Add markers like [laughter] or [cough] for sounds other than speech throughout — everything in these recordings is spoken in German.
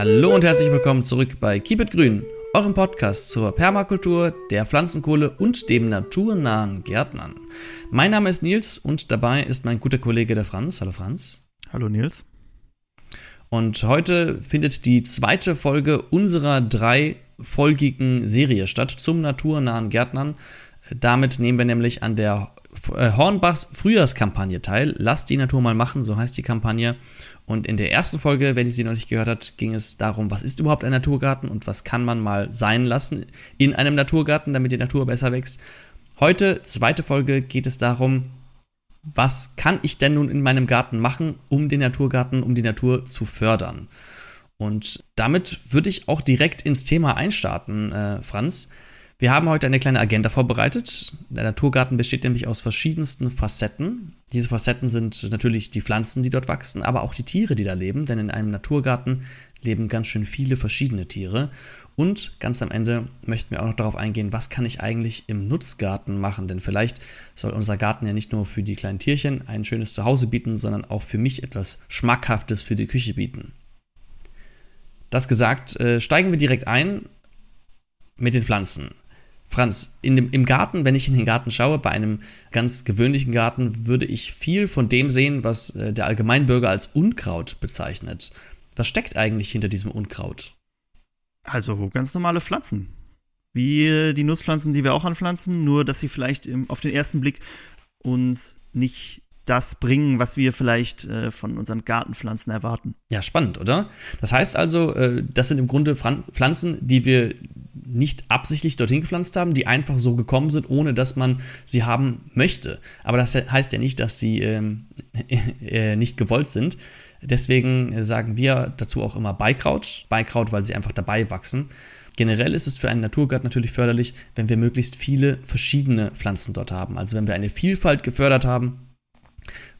Hallo und herzlich willkommen zurück bei Keep It Grün, eurem Podcast zur Permakultur, der Pflanzenkohle und dem naturnahen Gärtnern. Mein Name ist Nils und dabei ist mein guter Kollege der Franz. Hallo Franz. Hallo Nils. Und heute findet die zweite Folge unserer dreifolgigen Serie statt zum naturnahen Gärtnern. Damit nehmen wir nämlich an der Hornbachs Frühjahrskampagne teil. Lasst die Natur mal machen, so heißt die Kampagne. Und in der ersten Folge, wenn ihr sie noch nicht gehört habt, ging es darum, was ist überhaupt ein Naturgarten und was kann man mal sein lassen in einem Naturgarten, damit die Natur besser wächst. Heute, zweite Folge, geht es darum, was kann ich denn nun in meinem Garten machen, um den Naturgarten, um die Natur zu fördern. Und damit würde ich auch direkt ins Thema einstarten, äh, Franz. Wir haben heute eine kleine Agenda vorbereitet. Der Naturgarten besteht nämlich aus verschiedensten Facetten. Diese Facetten sind natürlich die Pflanzen, die dort wachsen, aber auch die Tiere, die da leben, denn in einem Naturgarten leben ganz schön viele verschiedene Tiere. Und ganz am Ende möchten wir auch noch darauf eingehen, was kann ich eigentlich im Nutzgarten machen? Denn vielleicht soll unser Garten ja nicht nur für die kleinen Tierchen ein schönes Zuhause bieten, sondern auch für mich etwas Schmackhaftes für die Küche bieten. Das gesagt, äh, steigen wir direkt ein mit den Pflanzen. Franz, in dem, im Garten, wenn ich in den Garten schaue, bei einem ganz gewöhnlichen Garten, würde ich viel von dem sehen, was äh, der Allgemeinbürger als Unkraut bezeichnet. Was steckt eigentlich hinter diesem Unkraut? Also ganz normale Pflanzen. Wie äh, die Nutzpflanzen, die wir auch anpflanzen, nur dass sie vielleicht im, auf den ersten Blick uns nicht das bringen, was wir vielleicht äh, von unseren Gartenpflanzen erwarten. Ja, spannend, oder? Das heißt also, äh, das sind im Grunde Pflanzen, die wir nicht absichtlich dorthin gepflanzt haben, die einfach so gekommen sind, ohne dass man sie haben möchte. Aber das heißt ja nicht, dass sie ähm, [laughs] äh, nicht gewollt sind. Deswegen sagen wir dazu auch immer Beikraut. Beikraut, weil sie einfach dabei wachsen. Generell ist es für einen Naturgarten natürlich förderlich, wenn wir möglichst viele verschiedene Pflanzen dort haben. Also wenn wir eine Vielfalt gefördert haben,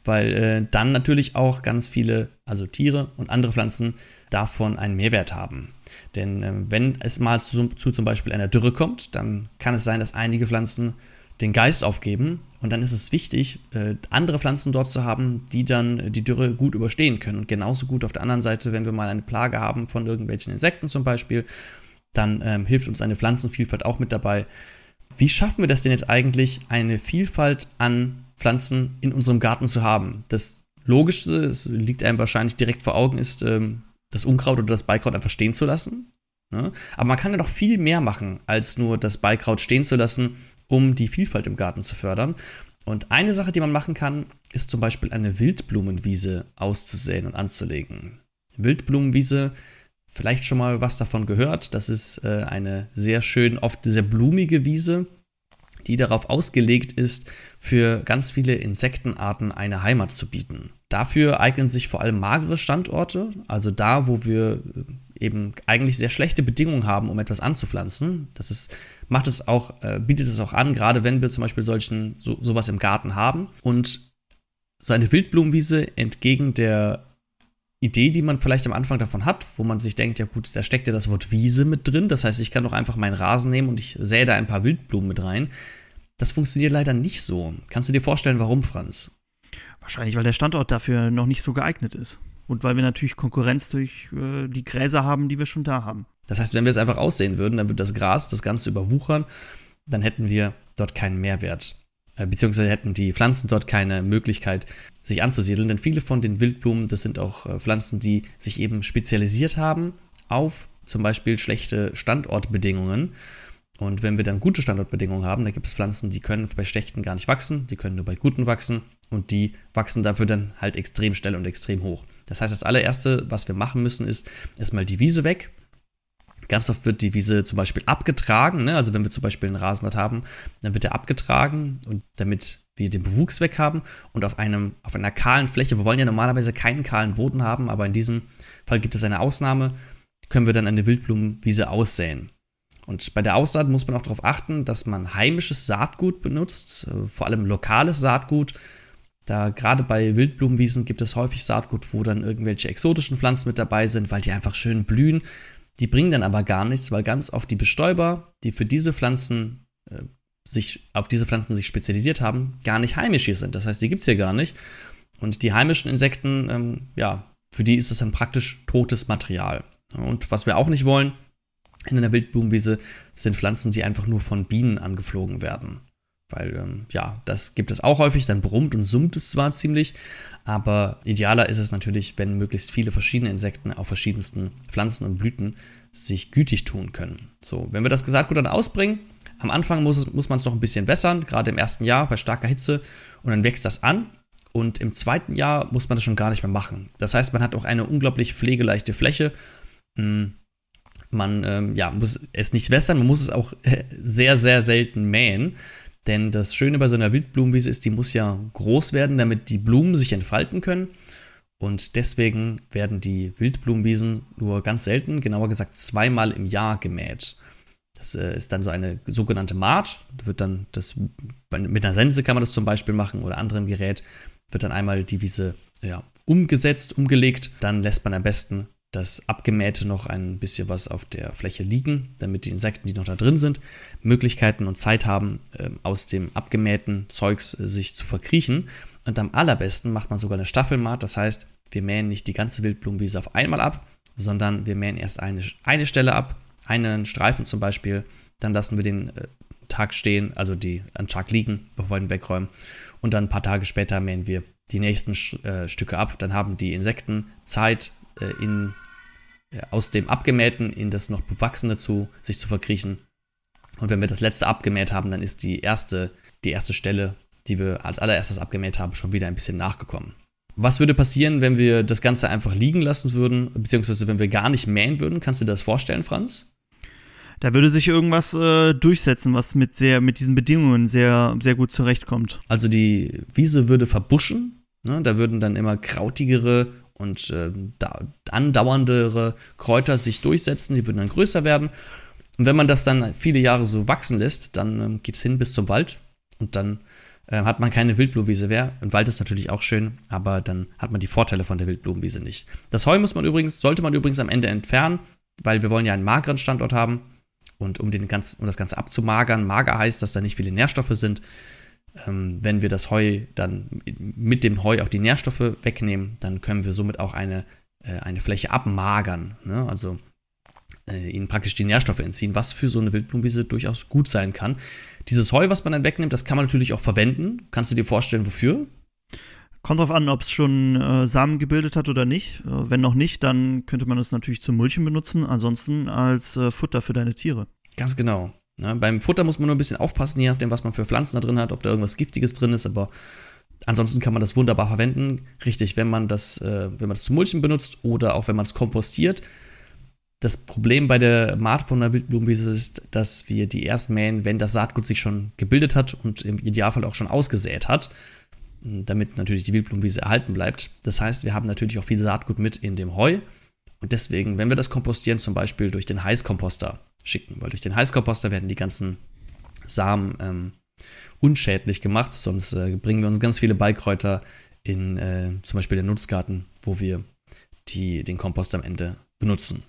weil äh, dann natürlich auch ganz viele, also Tiere und andere Pflanzen davon einen Mehrwert haben. Denn äh, wenn es mal zu, zu, zum Beispiel einer Dürre kommt, dann kann es sein, dass einige Pflanzen den Geist aufgeben und dann ist es wichtig, äh, andere Pflanzen dort zu haben, die dann die Dürre gut überstehen können. Und genauso gut auf der anderen Seite, wenn wir mal eine Plage haben von irgendwelchen Insekten zum Beispiel, dann ähm, hilft uns eine Pflanzenvielfalt auch mit dabei. Wie schaffen wir das denn jetzt eigentlich, eine Vielfalt an Pflanzen in unserem Garten zu haben? Das Logischste, das liegt einem wahrscheinlich direkt vor Augen, ist ähm, das Unkraut oder das Beikraut einfach stehen zu lassen. Ne? Aber man kann ja noch viel mehr machen, als nur das Beikraut stehen zu lassen, um die Vielfalt im Garten zu fördern. Und eine Sache, die man machen kann, ist zum Beispiel eine Wildblumenwiese auszusäen und anzulegen. Wildblumenwiese, vielleicht schon mal was davon gehört. Das ist äh, eine sehr schön, oft sehr blumige Wiese, die darauf ausgelegt ist, für ganz viele Insektenarten eine Heimat zu bieten. Dafür eignen sich vor allem magere Standorte, also da, wo wir äh, eben eigentlich sehr schlechte Bedingungen haben, um etwas anzupflanzen. Das ist, macht es auch, äh, bietet es auch an, gerade wenn wir zum Beispiel solchen, so, sowas im Garten haben. Und so eine Wildblumenwiese entgegen der Idee, die man vielleicht am Anfang davon hat, wo man sich denkt, ja gut, da steckt ja das Wort Wiese mit drin. Das heißt, ich kann doch einfach meinen Rasen nehmen und ich sähe da ein paar Wildblumen mit rein. Das funktioniert leider nicht so. Kannst du dir vorstellen, warum, Franz? Wahrscheinlich, weil der Standort dafür noch nicht so geeignet ist. Und weil wir natürlich Konkurrenz durch äh, die Gräser haben, die wir schon da haben. Das heißt, wenn wir es einfach aussehen würden, dann würde das Gras das Ganze überwuchern, dann hätten wir dort keinen Mehrwert. Äh, beziehungsweise hätten die Pflanzen dort keine Möglichkeit, sich anzusiedeln. Denn viele von den Wildblumen, das sind auch äh, Pflanzen, die sich eben spezialisiert haben auf zum Beispiel schlechte Standortbedingungen. Und wenn wir dann gute Standortbedingungen haben, dann gibt es Pflanzen, die können bei schlechten gar nicht wachsen, die können nur bei guten wachsen und die wachsen dafür dann halt extrem schnell und extrem hoch. Das heißt, das allererste, was wir machen müssen, ist erstmal die Wiese weg. Ganz oft wird die Wiese zum Beispiel abgetragen. Ne? Also wenn wir zum Beispiel einen Rasenrad haben, dann wird er abgetragen und damit wir den Bewuchs weg haben und auf, einem, auf einer kahlen Fläche, wir wollen ja normalerweise keinen kahlen Boden haben, aber in diesem Fall gibt es eine Ausnahme, können wir dann eine Wildblumenwiese aussäen. Und bei der Aussaat muss man auch darauf achten, dass man heimisches Saatgut benutzt, äh, vor allem lokales Saatgut. Da gerade bei Wildblumenwiesen gibt es häufig Saatgut, wo dann irgendwelche exotischen Pflanzen mit dabei sind, weil die einfach schön blühen. Die bringen dann aber gar nichts, weil ganz oft die Bestäuber, die für diese Pflanzen äh, sich auf diese Pflanzen sich spezialisiert haben, gar nicht heimisch hier sind. Das heißt, die gibt es hier gar nicht. Und die heimischen Insekten, ähm, ja, für die ist es dann praktisch totes Material. Und was wir auch nicht wollen in einer Wildblumenwiese sind Pflanzen, die einfach nur von Bienen angeflogen werden. Weil, ähm, ja, das gibt es auch häufig, dann brummt und summt es zwar ziemlich, aber idealer ist es natürlich, wenn möglichst viele verschiedene Insekten auf verschiedensten Pflanzen und Blüten sich gütig tun können. So, wenn wir das Saatgut dann ausbringen, am Anfang muss, muss man es noch ein bisschen wässern, gerade im ersten Jahr bei starker Hitze, und dann wächst das an. Und im zweiten Jahr muss man das schon gar nicht mehr machen. Das heißt, man hat auch eine unglaublich pflegeleichte Fläche. Hm, man ähm, ja, muss es nicht wässern, man muss es auch [laughs] sehr, sehr selten mähen. Denn das Schöne bei so einer Wildblumenwiese ist, die muss ja groß werden, damit die Blumen sich entfalten können. Und deswegen werden die Wildblumenwiesen nur ganz selten, genauer gesagt zweimal im Jahr gemäht. Das äh, ist dann so eine sogenannte Maat. Wird dann das, mit einer Sense kann man das zum Beispiel machen oder anderem Gerät, wird dann einmal die Wiese ja, umgesetzt, umgelegt. Dann lässt man am besten das Abgemähte noch ein bisschen was auf der Fläche liegen, damit die Insekten, die noch da drin sind, Möglichkeiten und Zeit haben, äh, aus dem abgemähten Zeugs äh, sich zu verkriechen. Und am allerbesten macht man sogar eine Staffelmaat. Das heißt, wir mähen nicht die ganze Wildblumenwiese auf einmal ab, sondern wir mähen erst eine, eine Stelle ab, einen Streifen zum Beispiel. Dann lassen wir den äh, Tag stehen, also die am Tag liegen, bevor wir ihn wegräumen. Und dann ein paar Tage später mähen wir die nächsten äh, Stücke ab. Dann haben die Insekten Zeit, in, aus dem Abgemähten in das noch Bewachsene zu sich zu verkriechen. Und wenn wir das letzte abgemäht haben, dann ist die erste, die erste Stelle die wir als allererstes abgemäht haben, schon wieder ein bisschen nachgekommen. Was würde passieren, wenn wir das Ganze einfach liegen lassen würden, beziehungsweise wenn wir gar nicht mähen würden? Kannst du dir das vorstellen, Franz? Da würde sich irgendwas äh, durchsetzen, was mit, sehr, mit diesen Bedingungen sehr, sehr gut zurechtkommt. Also die Wiese würde verbuschen, ne? da würden dann immer krautigere und äh, da, andauerndere Kräuter sich durchsetzen, die würden dann größer werden. Und wenn man das dann viele Jahre so wachsen lässt, dann ähm, geht es hin bis zum Wald und dann äh, hat man keine Wildblumenwiese mehr. Im Wald ist natürlich auch schön, aber dann hat man die Vorteile von der Wildblumenwiese nicht. Das Heu muss man übrigens, sollte man übrigens am Ende entfernen, weil wir wollen ja einen mageren Standort haben. Und um, den ganzen, um das Ganze abzumagern, mager heißt, dass da nicht viele Nährstoffe sind. Ähm, wenn wir das Heu dann mit dem Heu auch die Nährstoffe wegnehmen, dann können wir somit auch eine, äh, eine Fläche abmagern. Ne? Also äh, ihnen praktisch die Nährstoffe entziehen, was für so eine Wildblumenwiese durchaus gut sein kann. Dieses Heu, was man dann wegnimmt, das kann man natürlich auch verwenden. Kannst du dir vorstellen, wofür? Kommt drauf an, ob es schon äh, Samen gebildet hat oder nicht. Äh, wenn noch nicht, dann könnte man es natürlich zum Mulchen benutzen, ansonsten als äh, Futter für deine Tiere. Ganz genau. Ja, beim Futter muss man nur ein bisschen aufpassen, je nachdem, was man für Pflanzen da drin hat, ob da irgendwas Giftiges drin ist, aber ansonsten kann man das wunderbar verwenden. Richtig, wenn man das, äh, wenn man das zum Mulchen benutzt oder auch wenn man es kompostiert, das Problem bei der Maat von der Wildblumenwiese ist, dass wir die erst mähen, wenn das Saatgut sich schon gebildet hat und im Idealfall auch schon ausgesät hat, damit natürlich die Wildblumenwiese erhalten bleibt. Das heißt, wir haben natürlich auch viel Saatgut mit in dem Heu. Und deswegen, wenn wir das kompostieren, zum Beispiel durch den Heißkomposter schicken, weil durch den Heißkomposter werden die ganzen Samen ähm, unschädlich gemacht, sonst äh, bringen wir uns ganz viele Beikräuter in äh, zum Beispiel den Nutzgarten, wo wir die, den Kompost am Ende benutzen.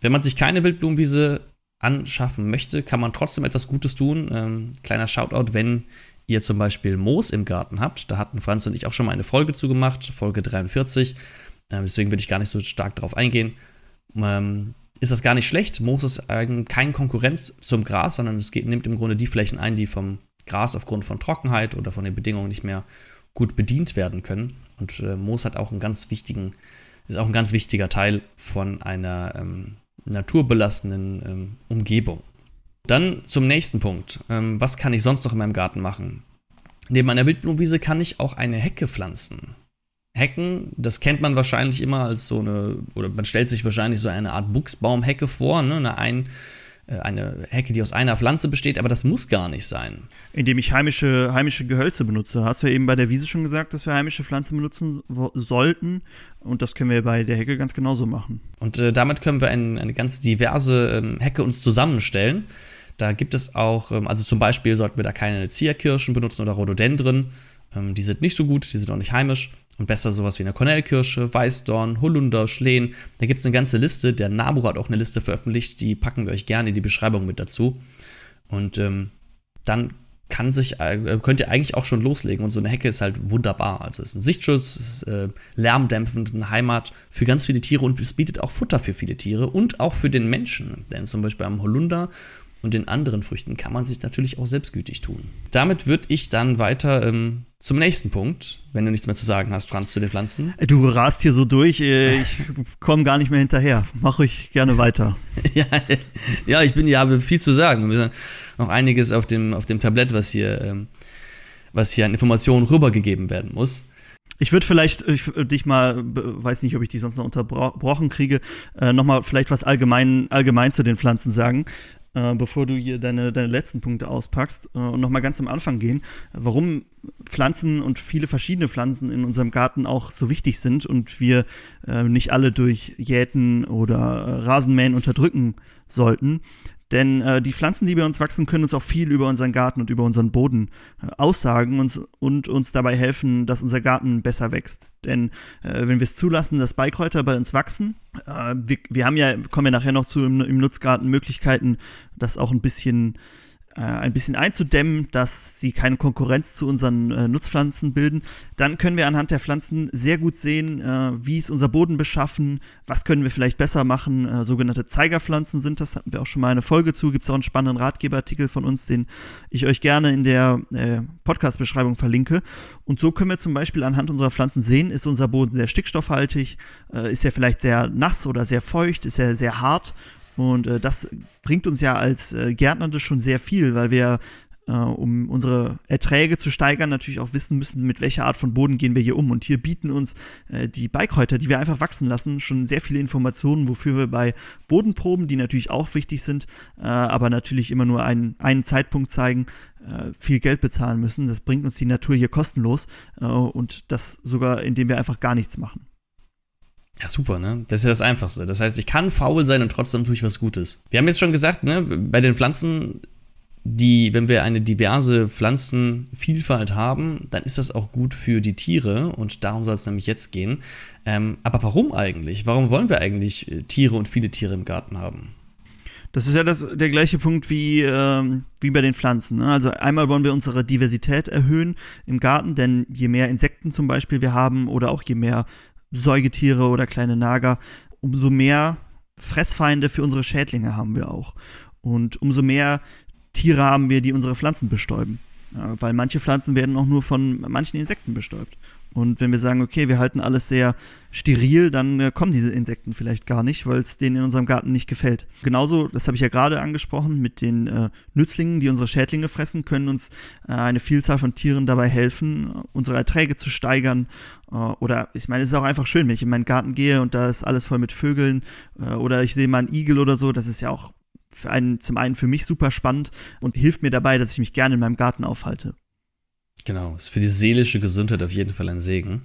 Wenn man sich keine Wildblumenwiese anschaffen möchte, kann man trotzdem etwas Gutes tun. Ähm, kleiner Shoutout, wenn ihr zum Beispiel Moos im Garten habt. Da hatten Franz und ich auch schon mal eine Folge zu gemacht, Folge 43. Ähm, deswegen will ich gar nicht so stark darauf eingehen. Ähm, ist das gar nicht schlecht. Moos ist kein Konkurrent zum Gras, sondern es geht, nimmt im Grunde die Flächen ein, die vom Gras aufgrund von Trockenheit oder von den Bedingungen nicht mehr gut bedient werden können. Und äh, Moos hat auch einen ganz wichtigen, ist auch ein ganz wichtiger Teil von einer ähm, naturbelastenden ähm, Umgebung. Dann zum nächsten Punkt. Ähm, was kann ich sonst noch in meinem Garten machen? Neben einer Wildblumenwiese kann ich auch eine Hecke pflanzen. Hecken, das kennt man wahrscheinlich immer als so eine, oder man stellt sich wahrscheinlich so eine Art Buchsbaumhecke vor, ne? eine ein, äh, eine Hecke, die aus einer Pflanze besteht, aber das muss gar nicht sein. Indem ich heimische, heimische Gehölze benutze. Hast du ja eben bei der Wiese schon gesagt, dass wir heimische Pflanzen benutzen sollten. Und das können wir bei der Hecke ganz genauso machen. Und äh, damit können wir ein, eine ganz diverse ähm, Hecke uns zusammenstellen. Da gibt es auch, ähm, also zum Beispiel sollten wir da keine Zierkirschen benutzen oder Rhododendren. Ähm, die sind nicht so gut, die sind auch nicht heimisch. Und besser sowas wie eine Kornellkirsche, Weißdorn, Holunder, Schlehen. Da gibt es eine ganze Liste. Der NABU hat auch eine Liste veröffentlicht, die packen wir euch gerne in die Beschreibung mit dazu. Und ähm, dann kann sich, äh, könnt ihr eigentlich auch schon loslegen. Und so eine Hecke ist halt wunderbar. Also es ist ein Sichtschutz, es ist äh, lärmdämpfend, eine Heimat für ganz viele Tiere und es bietet auch Futter für viele Tiere und auch für den Menschen. Denn zum Beispiel am Holunder und den anderen Früchten kann man sich natürlich auch selbstgütig tun. Damit würde ich dann weiter ähm, zum nächsten Punkt, wenn du nichts mehr zu sagen hast, Franz, zu den Pflanzen. Du rast hier so durch, äh, [laughs] ich komme gar nicht mehr hinterher. Mach ruhig gerne weiter. [laughs] ja, ja, ich bin ja, habe viel zu sagen. Noch einiges auf dem, auf dem Tablett, was hier, ähm, was hier an Informationen rübergegeben werden muss. Ich würde vielleicht ich, dich mal, weiß nicht, ob ich dich sonst noch unterbrochen kriege, äh, nochmal vielleicht was allgemein, allgemein zu den Pflanzen sagen äh, bevor du hier deine, deine letzten Punkte auspackst äh, und nochmal ganz am Anfang gehen, warum Pflanzen und viele verschiedene Pflanzen in unserem Garten auch so wichtig sind und wir äh, nicht alle durch Jäten oder äh, Rasenmähen unterdrücken sollten. Denn äh, die Pflanzen, die bei uns wachsen, können uns auch viel über unseren Garten und über unseren Boden äh, aussagen und, und, uns dabei helfen, dass unser Garten besser wächst. Denn äh, wenn wir es zulassen, dass Beikräuter bei uns wachsen, äh, wir, wir haben ja, kommen wir nachher noch zu im, im Nutzgarten Möglichkeiten, das auch ein bisschen ein bisschen einzudämmen, dass sie keine Konkurrenz zu unseren äh, Nutzpflanzen bilden. Dann können wir anhand der Pflanzen sehr gut sehen, äh, wie ist unser Boden beschaffen, was können wir vielleicht besser machen. Äh, sogenannte Zeigerpflanzen sind das, hatten wir auch schon mal eine Folge zu. Gibt es auch einen spannenden Ratgeberartikel von uns, den ich euch gerne in der äh, Podcast-Beschreibung verlinke. Und so können wir zum Beispiel anhand unserer Pflanzen sehen, ist unser Boden sehr stickstoffhaltig, äh, ist er vielleicht sehr nass oder sehr feucht, ist er sehr hart und äh, das bringt uns ja als äh, Gärtner das schon sehr viel, weil wir, äh, um unsere Erträge zu steigern, natürlich auch wissen müssen, mit welcher Art von Boden gehen wir hier um. Und hier bieten uns äh, die Beikräuter, die wir einfach wachsen lassen, schon sehr viele Informationen, wofür wir bei Bodenproben, die natürlich auch wichtig sind, äh, aber natürlich immer nur einen, einen Zeitpunkt zeigen, äh, viel Geld bezahlen müssen. Das bringt uns die Natur hier kostenlos und das sogar, indem wir einfach gar nichts machen. Ja, super, ne? Das ist ja das Einfachste. Das heißt, ich kann faul sein und trotzdem tue ich was Gutes. Wir haben jetzt schon gesagt, ne, bei den Pflanzen, die, wenn wir eine diverse Pflanzenvielfalt haben, dann ist das auch gut für die Tiere und darum soll es nämlich jetzt gehen. Ähm, aber warum eigentlich? Warum wollen wir eigentlich äh, Tiere und viele Tiere im Garten haben? Das ist ja das, der gleiche Punkt wie, ähm, wie bei den Pflanzen. Ne? Also einmal wollen wir unsere Diversität erhöhen im Garten, denn je mehr Insekten zum Beispiel wir haben oder auch je mehr Säugetiere oder kleine Nager, umso mehr Fressfeinde für unsere Schädlinge haben wir auch. Und umso mehr Tiere haben wir, die unsere Pflanzen bestäuben. Ja, weil manche Pflanzen werden auch nur von manchen Insekten bestäubt. Und wenn wir sagen, okay, wir halten alles sehr steril, dann äh, kommen diese Insekten vielleicht gar nicht, weil es denen in unserem Garten nicht gefällt. Genauso, das habe ich ja gerade angesprochen, mit den äh, Nützlingen, die unsere Schädlinge fressen, können uns äh, eine Vielzahl von Tieren dabei helfen, unsere Erträge zu steigern. Äh, oder ich meine, es ist auch einfach schön, wenn ich in meinen Garten gehe und da ist alles voll mit Vögeln äh, oder ich sehe mal einen Igel oder so, das ist ja auch für einen, zum einen für mich super spannend und hilft mir dabei, dass ich mich gerne in meinem Garten aufhalte. Genau, ist für die seelische Gesundheit auf jeden Fall ein Segen.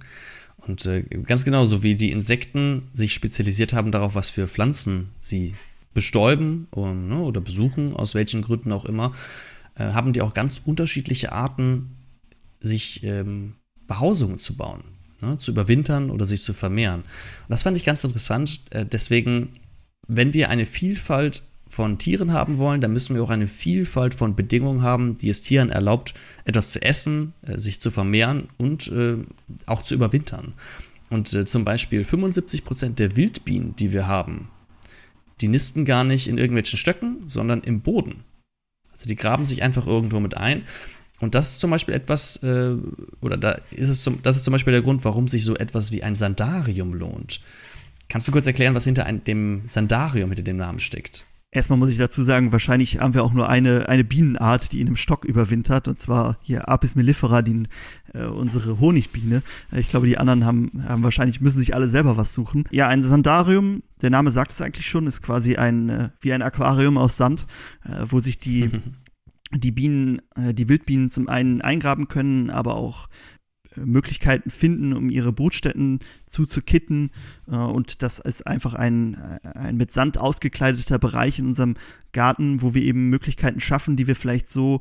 Und äh, ganz genauso wie die Insekten sich spezialisiert haben darauf, was für Pflanzen sie bestäuben um, ne, oder besuchen, aus welchen Gründen auch immer, äh, haben die auch ganz unterschiedliche Arten, sich ähm, Behausungen zu bauen, ne, zu überwintern oder sich zu vermehren. Und das fand ich ganz interessant. Äh, deswegen, wenn wir eine Vielfalt von Tieren haben wollen, dann müssen wir auch eine Vielfalt von Bedingungen haben, die es Tieren erlaubt, etwas zu essen, äh, sich zu vermehren und äh, auch zu überwintern. Und äh, zum Beispiel 75% der Wildbienen, die wir haben, die nisten gar nicht in irgendwelchen Stöcken, sondern im Boden. Also die graben sich einfach irgendwo mit ein. Und das ist zum Beispiel etwas, äh, oder da ist es zum, das ist zum Beispiel der Grund, warum sich so etwas wie ein Sandarium lohnt. Kannst du kurz erklären, was hinter ein, dem Sandarium, hinter dem Namen steckt? Erstmal muss ich dazu sagen, wahrscheinlich haben wir auch nur eine, eine Bienenart, die in einem Stock überwintert, und zwar hier Apis mellifera, die, äh, unsere Honigbiene. Ich glaube, die anderen haben, haben wahrscheinlich, müssen sich alle selber was suchen. Ja, ein Sandarium, der Name sagt es eigentlich schon, ist quasi ein, äh, wie ein Aquarium aus Sand, äh, wo sich die, [laughs] die Bienen, äh, die Wildbienen zum einen eingraben können, aber auch Möglichkeiten finden, um ihre Brutstätten zuzukitten. Äh, und das ist einfach ein, ein mit Sand ausgekleideter Bereich in unserem Garten, wo wir eben Möglichkeiten schaffen, die wir vielleicht so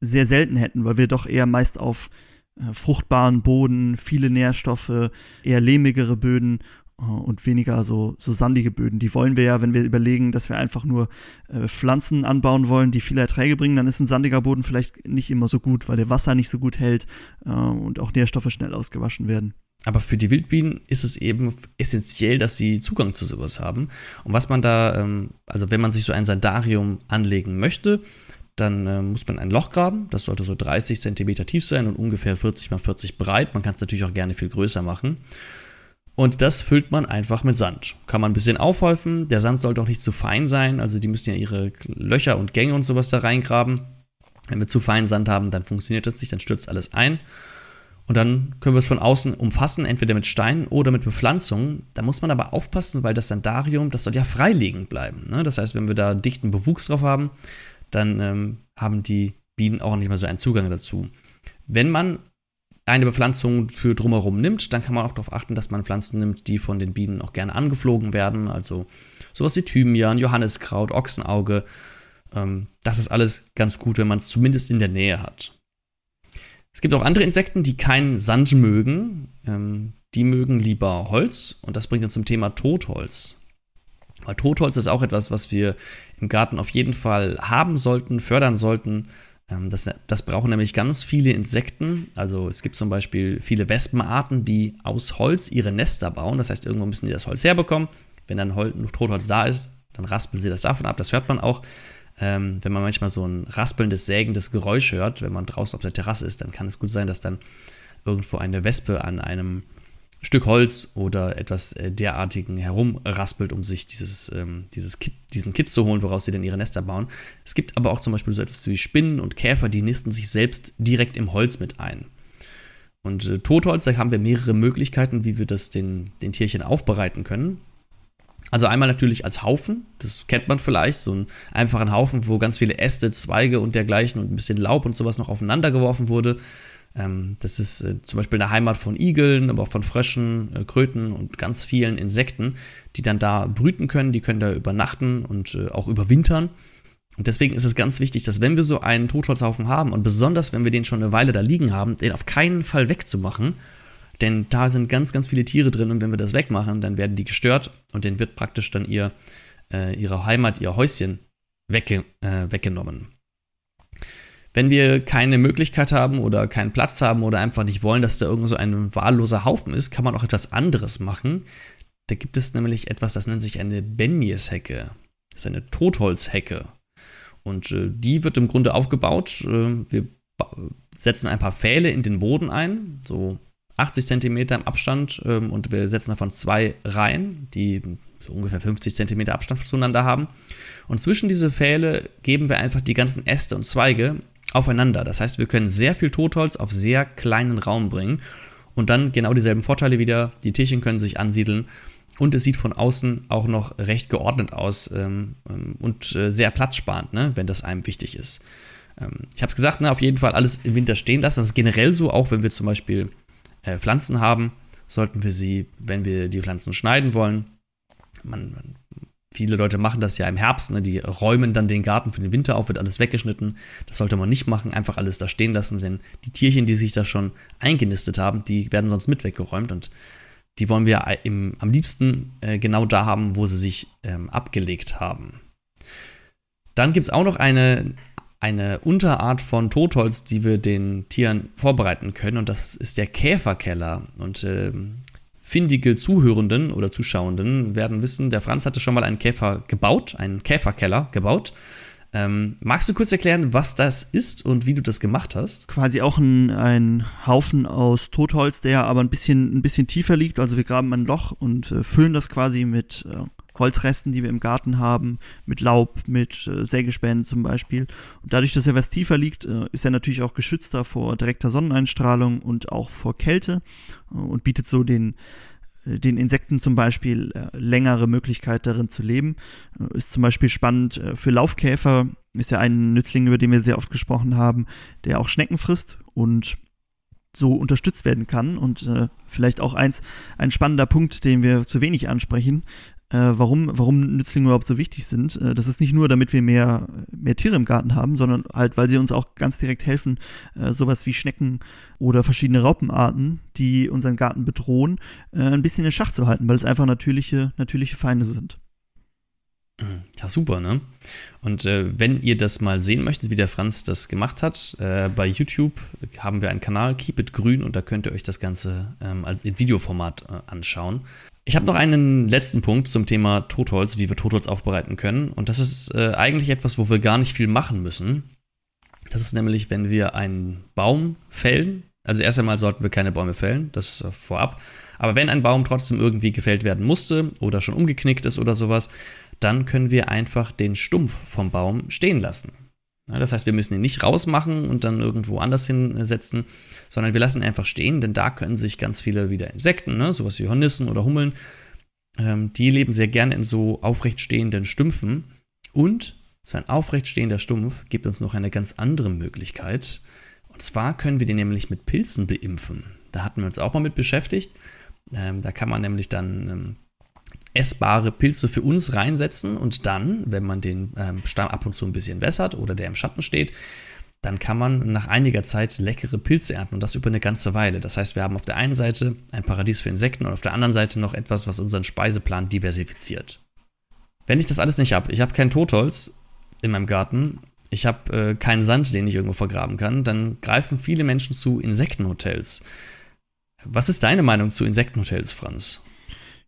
sehr selten hätten, weil wir doch eher meist auf äh, fruchtbaren Boden, viele Nährstoffe, eher lehmigere Böden und weniger so, so sandige Böden. Die wollen wir ja, wenn wir überlegen, dass wir einfach nur äh, Pflanzen anbauen wollen, die viele Erträge bringen, dann ist ein sandiger Boden vielleicht nicht immer so gut, weil der Wasser nicht so gut hält äh, und auch Nährstoffe schnell ausgewaschen werden. Aber für die Wildbienen ist es eben essentiell, dass sie Zugang zu sowas haben. Und was man da, ähm, also wenn man sich so ein Sandarium anlegen möchte, dann äh, muss man ein Loch graben. Das sollte so 30 cm tief sein und ungefähr 40 x 40 breit. Man kann es natürlich auch gerne viel größer machen. Und das füllt man einfach mit Sand. Kann man ein bisschen aufhäufen. Der Sand sollte auch nicht zu fein sein. Also die müssen ja ihre Löcher und Gänge und sowas da reingraben. Wenn wir zu feinen Sand haben, dann funktioniert das nicht, dann stürzt alles ein. Und dann können wir es von außen umfassen, entweder mit Steinen oder mit Bepflanzung. Da muss man aber aufpassen, weil das Sandarium, das soll ja freiliegend bleiben. Ne? Das heißt, wenn wir da dichten Bewuchs drauf haben, dann ähm, haben die Bienen auch nicht mehr so einen Zugang dazu. Wenn man eine Bepflanzung für drumherum nimmt, dann kann man auch darauf achten, dass man Pflanzen nimmt, die von den Bienen auch gerne angeflogen werden. Also sowas wie Thymian, Johanniskraut, Ochsenauge. Ähm, das ist alles ganz gut, wenn man es zumindest in der Nähe hat. Es gibt auch andere Insekten, die keinen Sand mögen. Ähm, die mögen lieber Holz und das bringt uns zum Thema Totholz. Weil Totholz ist auch etwas, was wir im Garten auf jeden Fall haben sollten, fördern sollten. Ähm, das, das, brauchen nämlich ganz viele Insekten. Also es gibt zum Beispiel viele Wespenarten, die aus Holz ihre Nester bauen. Das heißt, irgendwo müssen die das Holz herbekommen. Wenn dann Hol Totholz da ist, dann raspeln sie das davon ab. Das hört man auch. Ähm, wenn man manchmal so ein raspelndes, sägendes Geräusch hört, wenn man draußen auf der Terrasse ist, dann kann es gut sein, dass dann irgendwo eine Wespe an einem Stück Holz oder etwas äh, derartigen herumraspelt, um sich dieses, ähm, dieses Kit, diesen Kit zu holen, woraus sie dann ihre Nester bauen. Es gibt aber auch zum Beispiel so etwas wie Spinnen und Käfer, die nisten sich selbst direkt im Holz mit ein. Und äh, Totholz, da haben wir mehrere Möglichkeiten, wie wir das den, den Tierchen aufbereiten können. Also einmal natürlich als Haufen, das kennt man vielleicht, so einen einfachen Haufen, wo ganz viele Äste, Zweige und dergleichen und ein bisschen Laub und sowas noch aufeinander geworfen wurde. Ähm, das ist äh, zum Beispiel eine Heimat von Igeln, aber auch von Fröschen, äh, Kröten und ganz vielen Insekten, die dann da brüten können, die können da übernachten und äh, auch überwintern. Und deswegen ist es ganz wichtig, dass wenn wir so einen Totholzhaufen haben und besonders wenn wir den schon eine Weile da liegen haben, den auf keinen Fall wegzumachen, denn da sind ganz, ganz viele Tiere drin und wenn wir das wegmachen, dann werden die gestört und denen wird praktisch dann ihr, äh, ihre Heimat, ihr Häuschen wegge äh, weggenommen. Wenn wir keine Möglichkeit haben oder keinen Platz haben oder einfach nicht wollen, dass da irgend so ein wahlloser Haufen ist, kann man auch etwas anderes machen. Da gibt es nämlich etwas, das nennt sich eine Benjeshecke. Das ist eine Totholzhecke. Und äh, die wird im Grunde aufgebaut. Äh, wir setzen ein paar Pfähle in den Boden ein, so 80 cm im Abstand, ähm, und wir setzen davon zwei Reihen, die so ungefähr 50 cm Abstand zueinander haben. Und zwischen diese Pfähle geben wir einfach die ganzen Äste und Zweige aufeinander. Das heißt, wir können sehr viel Totholz auf sehr kleinen Raum bringen und dann genau dieselben Vorteile wieder. Die Tierchen können sich ansiedeln und es sieht von außen auch noch recht geordnet aus ähm, ähm und äh, sehr platzsparend, ne, wenn das einem wichtig ist. Ähm, ich habe es gesagt, ne, auf jeden Fall alles im Winter stehen lassen. Das ist generell so, auch wenn wir zum Beispiel äh, Pflanzen haben, sollten wir sie, wenn wir die Pflanzen schneiden wollen, man, man Viele Leute machen das ja im Herbst, ne? die räumen dann den Garten für den Winter auf, wird alles weggeschnitten. Das sollte man nicht machen, einfach alles da stehen lassen, denn die Tierchen, die sich da schon eingenistet haben, die werden sonst mit weggeräumt und die wollen wir im, am liebsten äh, genau da haben, wo sie sich ähm, abgelegt haben. Dann gibt es auch noch eine, eine Unterart von Totholz, die wir den Tieren vorbereiten können und das ist der Käferkeller. Und ähm, findige Zuhörenden oder Zuschauenden werden wissen, der Franz hatte schon mal einen Käfer gebaut, einen Käferkeller gebaut. Ähm, magst du kurz erklären, was das ist und wie du das gemacht hast? Quasi auch ein, ein Haufen aus Totholz, der aber ein bisschen, ein bisschen tiefer liegt. Also wir graben ein Loch und äh, füllen das quasi mit äh, Holzresten, die wir im Garten haben, mit Laub, mit äh, Sägespänen zum Beispiel. Und dadurch, dass er was tiefer liegt, äh, ist er natürlich auch geschützter vor direkter Sonneneinstrahlung und auch vor Kälte äh, und bietet so den, äh, den Insekten zum Beispiel äh, längere Möglichkeit darin zu leben. Äh, ist zum Beispiel spannend für Laufkäfer, ist ja ein Nützling, über den wir sehr oft gesprochen haben, der auch Schnecken frisst und so unterstützt werden kann. Und äh, vielleicht auch eins, ein spannender Punkt, den wir zu wenig ansprechen. Äh, warum, warum Nützlinge überhaupt so wichtig sind. Äh, das ist nicht nur, damit wir mehr, mehr Tiere im Garten haben, sondern halt, weil sie uns auch ganz direkt helfen, äh, sowas wie Schnecken oder verschiedene Raupenarten, die unseren Garten bedrohen, ein bisschen in Schach zu halten, weil es einfach natürliche, natürliche Feinde sind. Ja, super, ne? Und äh, wenn ihr das mal sehen möchtet, wie der Franz das gemacht hat, äh, bei YouTube haben wir einen Kanal, Keep It Grün, und da könnt ihr euch das Ganze ähm, als in Videoformat äh, anschauen. Ich habe noch einen letzten Punkt zum Thema Totholz, wie wir Totholz aufbereiten können. Und das ist äh, eigentlich etwas, wo wir gar nicht viel machen müssen. Das ist nämlich, wenn wir einen Baum fällen. Also erst einmal sollten wir keine Bäume fällen, das vorab. Aber wenn ein Baum trotzdem irgendwie gefällt werden musste oder schon umgeknickt ist oder sowas, dann können wir einfach den Stumpf vom Baum stehen lassen. Ja, das heißt, wir müssen ihn nicht rausmachen und dann irgendwo anders hinsetzen, sondern wir lassen ihn einfach stehen, denn da können sich ganz viele wieder Insekten, ne, sowas wie Hornissen oder Hummeln, ähm, die leben sehr gerne in so aufrecht stehenden Stümpfen. Und so ein aufrecht stehender Stumpf gibt uns noch eine ganz andere Möglichkeit. Und zwar können wir den nämlich mit Pilzen beimpfen. Da hatten wir uns auch mal mit beschäftigt. Ähm, da kann man nämlich dann ähm, essbare Pilze für uns reinsetzen und dann, wenn man den ähm, Stamm ab und zu ein bisschen wässert oder der im Schatten steht, dann kann man nach einiger Zeit leckere Pilze ernten und das über eine ganze Weile. Das heißt, wir haben auf der einen Seite ein Paradies für Insekten und auf der anderen Seite noch etwas, was unseren Speiseplan diversifiziert. Wenn ich das alles nicht habe, ich habe kein Totholz in meinem Garten, ich habe äh, keinen Sand, den ich irgendwo vergraben kann, dann greifen viele Menschen zu Insektenhotels. Was ist deine Meinung zu Insektenhotels, Franz?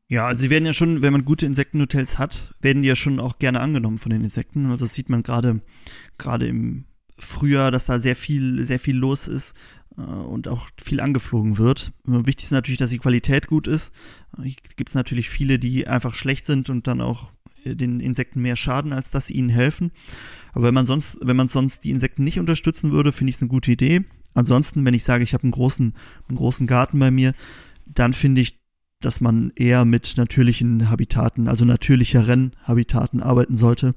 Ja, also sie werden ja schon, wenn man gute Insektenhotels hat, werden die ja schon auch gerne angenommen von den Insekten. Also das sieht man gerade gerade im Frühjahr, dass da sehr viel sehr viel los ist äh, und auch viel angeflogen wird. Wichtig ist natürlich, dass die Qualität gut ist. Gibt es natürlich viele, die einfach schlecht sind und dann auch äh, den Insekten mehr schaden, als dass sie ihnen helfen. Aber wenn man sonst, wenn man sonst die Insekten nicht unterstützen würde, finde ich es eine gute Idee. Ansonsten, wenn ich sage, ich habe einen großen, einen großen Garten bei mir, dann finde ich dass man eher mit natürlichen Habitaten, also natürlicheren Habitaten arbeiten sollte,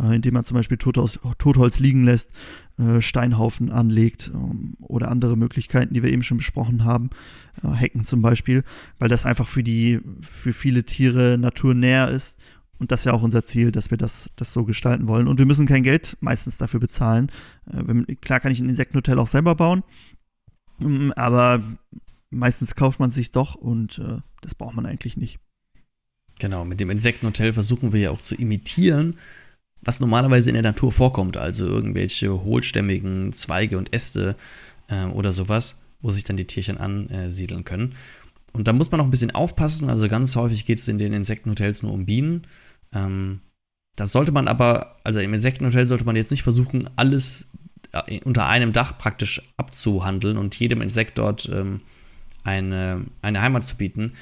äh, indem man zum Beispiel Totholz, Totholz liegen lässt, äh, Steinhaufen anlegt ähm, oder andere Möglichkeiten, die wir eben schon besprochen haben, äh, Hecken zum Beispiel, weil das einfach für die, für viele Tiere naturnäher ist und das ist ja auch unser Ziel, dass wir das, das so gestalten wollen. Und wir müssen kein Geld meistens dafür bezahlen. Äh, klar kann ich ein Insektenhotel auch selber bauen, ähm, aber meistens kauft man sich doch und äh, das braucht man eigentlich nicht. Genau, mit dem Insektenhotel versuchen wir ja auch zu imitieren, was normalerweise in der Natur vorkommt, also irgendwelche hohlstämmigen Zweige und Äste äh, oder sowas, wo sich dann die Tierchen ansiedeln können. Und da muss man auch ein bisschen aufpassen, also ganz häufig geht es in den Insektenhotels nur um Bienen. Ähm, das sollte man aber, also im Insektenhotel sollte man jetzt nicht versuchen, alles äh, unter einem Dach praktisch abzuhandeln und jedem Insekt dort ähm, eine, eine Heimat zu bieten.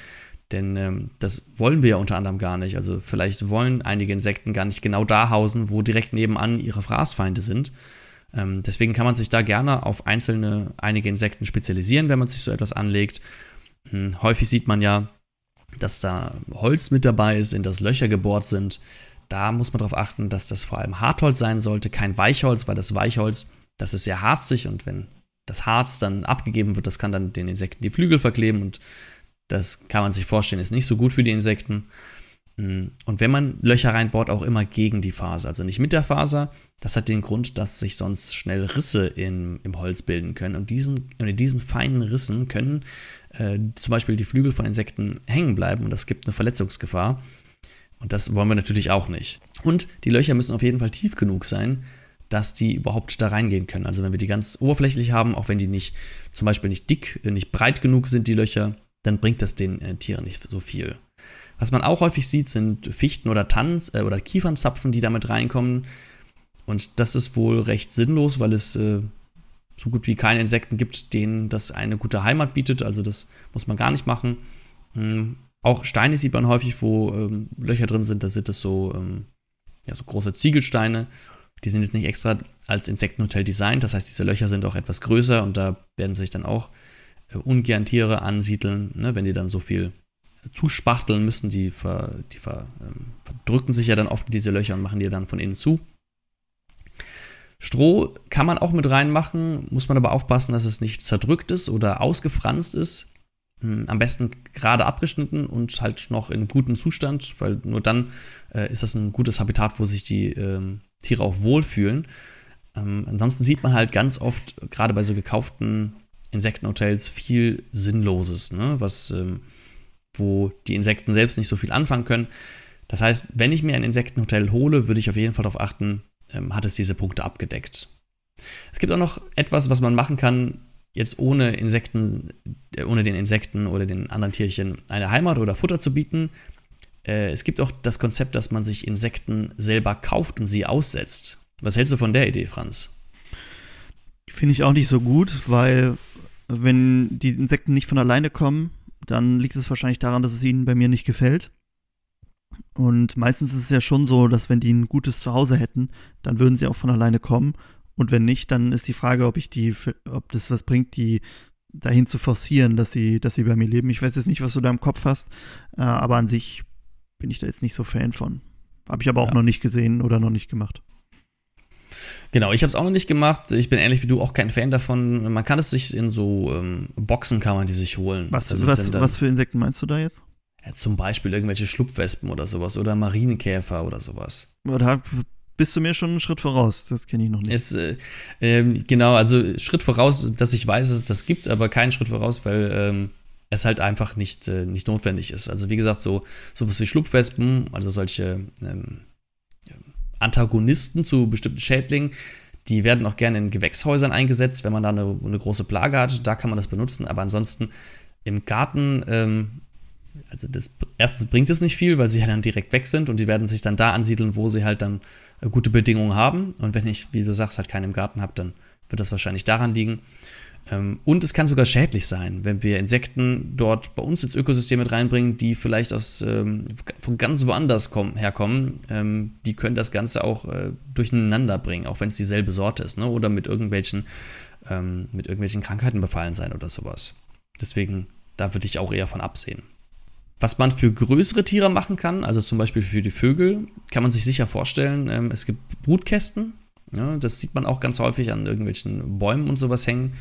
Denn ähm, das wollen wir ja unter anderem gar nicht. Also vielleicht wollen einige Insekten gar nicht genau da hausen, wo direkt nebenan ihre Fraßfeinde sind. Ähm, deswegen kann man sich da gerne auf einzelne, einige Insekten spezialisieren, wenn man sich so etwas anlegt. Hm, häufig sieht man ja, dass da Holz mit dabei ist, in das Löcher gebohrt sind. Da muss man darauf achten, dass das vor allem Hartholz sein sollte, kein Weichholz, weil das Weichholz, das ist sehr harzig und wenn das Harz dann abgegeben wird, das kann dann den Insekten die Flügel verkleben und das kann man sich vorstellen, ist nicht so gut für die Insekten. Mm, und wenn man Löcher reinbohrt, auch immer gegen die Faser, also nicht mit der Faser. Das hat den Grund, dass sich sonst schnell Risse in, im Holz bilden können. Und, diesen, in diesen feinen Rissen können äh, zum Beispiel die Flügel von Insekten hängen bleiben und das gibt eine Verletzungsgefahr. Und das wollen wir natürlich auch nicht. Und die Löcher müssen auf jeden Fall tief genug sein, dass die überhaupt da reingehen können. Also wenn wir die ganz oberflächlich haben, auch wenn die nicht zum Beispiel nicht dick, äh, nicht breit genug sind, die Löcher, dann bringt das den äh, Tieren nicht so viel. Was man auch häufig sieht, sind Fichten oder Tanz äh, oder Kiefernzapfen, die damit reinkommen. Und das ist wohl recht sinnlos, weil es äh, so gut wie keine Insekten gibt, denen das eine gute Heimat bietet. Also das muss man gar nicht machen. Ähm, auch Steine sieht man häufig, wo ähm, Löcher drin sind. Da sind das so, ähm, ja, so große Ziegelsteine. Die sind jetzt nicht extra als Insektenhotel designt, das heißt, diese Löcher sind auch etwas größer und da werden sich dann auch äh, ungern Tiere ansiedeln, ne, wenn die dann so viel zuspachteln müssen, die, ver, die ver, ähm, verdrücken sich ja dann oft diese Löcher und machen die dann von innen zu. Stroh kann man auch mit reinmachen, muss man aber aufpassen, dass es nicht zerdrückt ist oder ausgefranst ist. Hm, am besten gerade abgeschnitten und halt noch in gutem Zustand, weil nur dann äh, ist das ein gutes Habitat, wo sich die ähm, Tiere auch wohlfühlen. Ähm, ansonsten sieht man halt ganz oft, gerade bei so gekauften Insektenhotels, viel Sinnloses, ne? was, ähm, wo die Insekten selbst nicht so viel anfangen können. Das heißt, wenn ich mir ein Insektenhotel hole, würde ich auf jeden Fall darauf achten, ähm, hat es diese Punkte abgedeckt. Es gibt auch noch etwas, was man machen kann, jetzt ohne Insekten, äh, ohne den Insekten oder den anderen Tierchen eine Heimat oder Futter zu bieten. Äh, es gibt auch das Konzept, dass man sich Insekten selber kauft und sie aussetzt. Was hältst du von der Idee, Franz? Finde ich auch nicht so gut, weil wenn die Insekten nicht von alleine kommen, dann liegt es wahrscheinlich daran, dass es ihnen bei mir nicht gefällt. Und meistens ist es ja schon so, dass wenn die ein gutes Zuhause hätten, dann würden sie auch von alleine kommen. Und wenn nicht, dann ist die Frage, ob ich die, ob das was bringt, die dahin zu forcieren, dass sie, dass sie bei mir leben. Ich weiß jetzt nicht, was du da im Kopf hast, äh, aber an sich bin ich da jetzt nicht so Fan von. Habe ich aber auch ja. noch nicht gesehen oder noch nicht gemacht. Genau, ich habe es auch noch nicht gemacht. Ich bin ähnlich wie du auch kein Fan davon. Man kann es sich in so ähm, Boxen kann man die sich holen. Was, was, was für Insekten meinst du da jetzt? Ja, zum Beispiel irgendwelche Schlupfwespen oder sowas oder Marienkäfer oder sowas. Da bist du mir schon einen Schritt voraus. Das kenne ich noch nicht. Es, äh, äh, genau, also Schritt voraus, dass ich weiß, dass es das gibt, aber keinen Schritt voraus, weil ähm, es halt einfach nicht, äh, nicht notwendig ist. Also wie gesagt, so sowas wie Schlupfwespen, also solche ähm, Antagonisten zu bestimmten Schädlingen, die werden auch gerne in Gewächshäusern eingesetzt, wenn man da eine, eine große Plage hat, da kann man das benutzen, aber ansonsten im Garten ähm, also das erstens bringt es nicht viel, weil sie ja dann direkt weg sind und die werden sich dann da ansiedeln, wo sie halt dann gute Bedingungen haben. Und wenn ich, wie du sagst, halt keinen im Garten habe, dann wird das wahrscheinlich daran liegen. Ähm, und es kann sogar schädlich sein, wenn wir Insekten dort bei uns ins Ökosystem mit reinbringen, die vielleicht aus ähm, von ganz woanders kommen, herkommen. Ähm, die können das Ganze auch äh, durcheinander bringen, auch wenn es dieselbe Sorte ist, ne? oder mit irgendwelchen, mit irgendwelchen Krankheiten befallen sein oder sowas. Deswegen, da würde ich auch eher von absehen. Was man für größere Tiere machen kann, also zum Beispiel für die Vögel, kann man sich sicher vorstellen. Ähm, es gibt Brutkästen. Ja, das sieht man auch ganz häufig an irgendwelchen Bäumen und sowas hängen.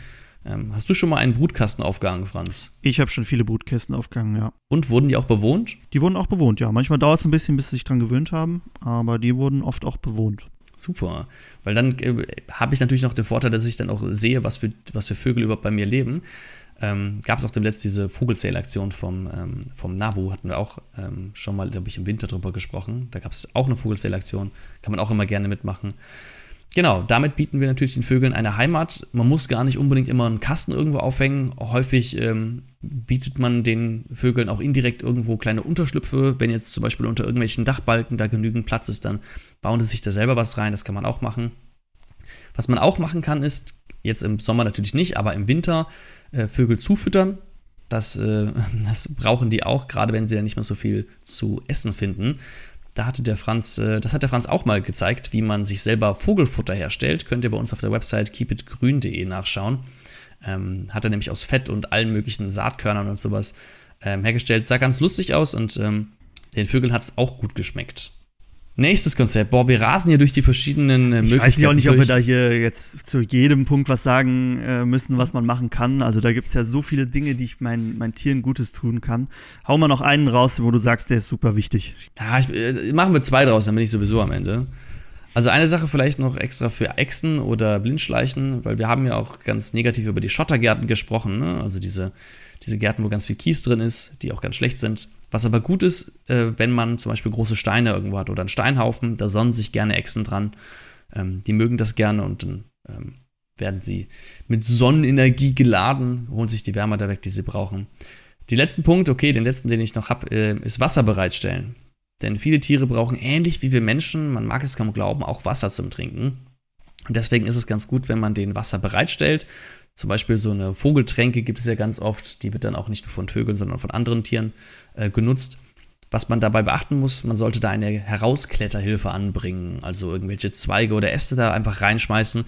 Ähm, hast du schon mal einen Brutkasten aufgehangen, Franz? Ich habe schon viele Brutkästen aufgehangen, ja. Und wurden die auch bewohnt? Die wurden auch bewohnt, ja. Manchmal dauert es ein bisschen, bis sie sich dran gewöhnt haben, aber die wurden oft auch bewohnt. Super, weil dann äh, habe ich natürlich noch den Vorteil, dass ich dann auch sehe, was für, was für Vögel überhaupt bei mir leben ähm, gab es auch demnächst diese Vogelzählaktion vom, ähm, vom NABU, hatten wir auch ähm, schon mal, glaube ich, im Winter drüber gesprochen. Da gab es auch eine Vogelzählaktion, kann man auch immer gerne mitmachen. Genau, damit bieten wir natürlich den Vögeln eine Heimat. Man muss gar nicht unbedingt immer einen Kasten irgendwo aufhängen. Häufig ähm, bietet man den Vögeln auch indirekt irgendwo kleine Unterschlüpfe. Wenn jetzt zum Beispiel unter irgendwelchen Dachbalken da genügend Platz ist, dann bauen sie sich da selber was rein. Das kann man auch machen. Was man auch machen kann, ist, jetzt im Sommer natürlich nicht, aber im Winter äh, Vögel zufüttern. Das, äh, [laughs] das brauchen die auch, gerade wenn sie dann nicht mehr so viel zu essen finden. Da hatte der Franz, äh, das hat der Franz auch mal gezeigt, wie man sich selber Vogelfutter herstellt. Könnt ihr bei uns auf der Website keepitgrün.de nachschauen. Ähm, hat er nämlich aus Fett und allen möglichen Saatkörnern und sowas ähm, hergestellt. Sah ganz lustig aus und ähm, den Vögeln hat es auch gut geschmeckt. Nächstes Konzept. Boah, wir rasen hier durch die verschiedenen äh, Möglichkeiten. Ich weiß auch nicht, ob wir da hier jetzt zu jedem Punkt was sagen äh, müssen, was man machen kann. Also da gibt es ja so viele Dinge, die ich meinen mein Tieren Gutes tun kann. Hau mal noch einen raus, wo du sagst, der ist super wichtig. Ja, ich, äh, machen wir zwei draus, dann bin ich sowieso am Ende. Also eine Sache vielleicht noch extra für Echsen oder Blindschleichen, weil wir haben ja auch ganz negativ über die Schottergärten gesprochen, ne? also diese, diese Gärten, wo ganz viel Kies drin ist, die auch ganz schlecht sind. Was aber gut ist, äh, wenn man zum Beispiel große Steine irgendwo hat oder einen Steinhaufen, da sonnen sich gerne Echsen dran. Ähm, die mögen das gerne und dann ähm, werden sie mit Sonnenenergie geladen, holen sich die Wärme da weg, die sie brauchen. Die letzten Punkt, okay, den letzten, den ich noch habe, äh, ist Wasser bereitstellen. Denn viele Tiere brauchen ähnlich wie wir Menschen, man mag es kaum glauben, auch Wasser zum Trinken. Und deswegen ist es ganz gut, wenn man den Wasser bereitstellt zum Beispiel so eine Vogeltränke gibt es ja ganz oft, die wird dann auch nicht nur von Vögeln, sondern von anderen Tieren äh, genutzt. Was man dabei beachten muss, man sollte da eine Herauskletterhilfe anbringen, also irgendwelche Zweige oder Äste da einfach reinschmeißen,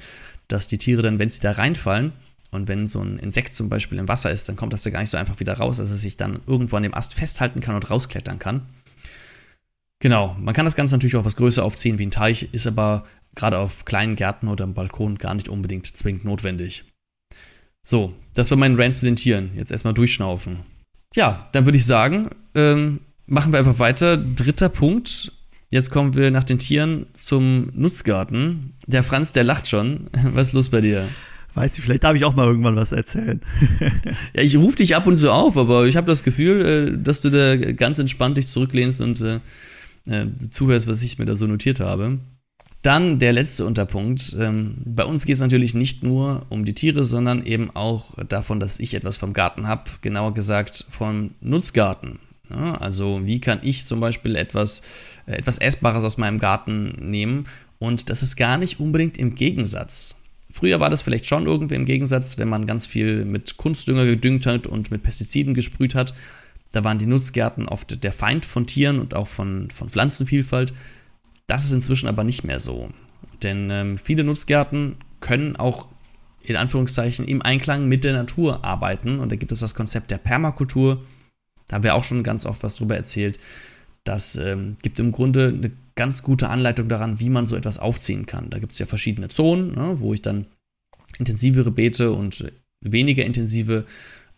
dass die Tiere dann, wenn sie da reinfallen und wenn so ein Insekt zum Beispiel im Wasser ist, dann kommt das da gar nicht so einfach wieder raus, dass es sich dann irgendwo an dem Ast festhalten kann und rausklettern kann. Genau, man kann das Ganze natürlich auch was größer aufziehen wie ein Teich, ist aber gerade auf kleinen Gärten oder im Balkon gar nicht unbedingt zwingend notwendig. So, das war mein Rant zu den Tieren. Jetzt erstmal durchschnaufen. ja, dann würde ich sagen, ähm, machen wir einfach weiter. Dritter Punkt. Jetzt kommen wir nach den Tieren zum Nutzgarten. Der Franz, der lacht schon. [laughs] Was ist los bei dir? Weiß ich, vielleicht darf ich auch mal irgendwann was erzählen. [laughs] ja, ich rufe dich ab und zu auf, aber ich habe das Gefühl, äh, dass du da ganz entspannt dich zurücklehnst und äh, äh, zuhörst, was ich mir da so notiert habe. Dann der letzte Unterpunkt. Ähm, bei uns geht es natürlich nicht nur um die Tiere, sondern eben auch davon, dass ich etwas vom Garten habe, genauer gesagt vom Nutzgarten. Also wie kann ich zum Beispiel etwas, äh, etwas Essbares aus meinem Garten nehmen und das ist gar nicht unbedingt im Gegensatz. Früher war das vielleicht schon irgendwie im Gegensatz, wenn man ganz viel mit Kunstdünger gedüngt hat und mit Pestiziden gesprüht hat. Da waren die Nutzgärten oft der Feind von Tieren und auch von, von Pflanzenvielfalt. Das ist inzwischen aber nicht mehr so. Denn ähm, viele Nutzgärten können auch in Anführungszeichen im Einklang mit der Natur arbeiten. Und da gibt es das Konzept der Permakultur. Da haben wir auch schon ganz oft was drüber erzählt. Das ähm, gibt im Grunde eine ganz gute Anleitung daran, wie man so etwas aufziehen kann. Da gibt es ja verschiedene Zonen, ne, wo ich dann intensivere Beete und weniger intensive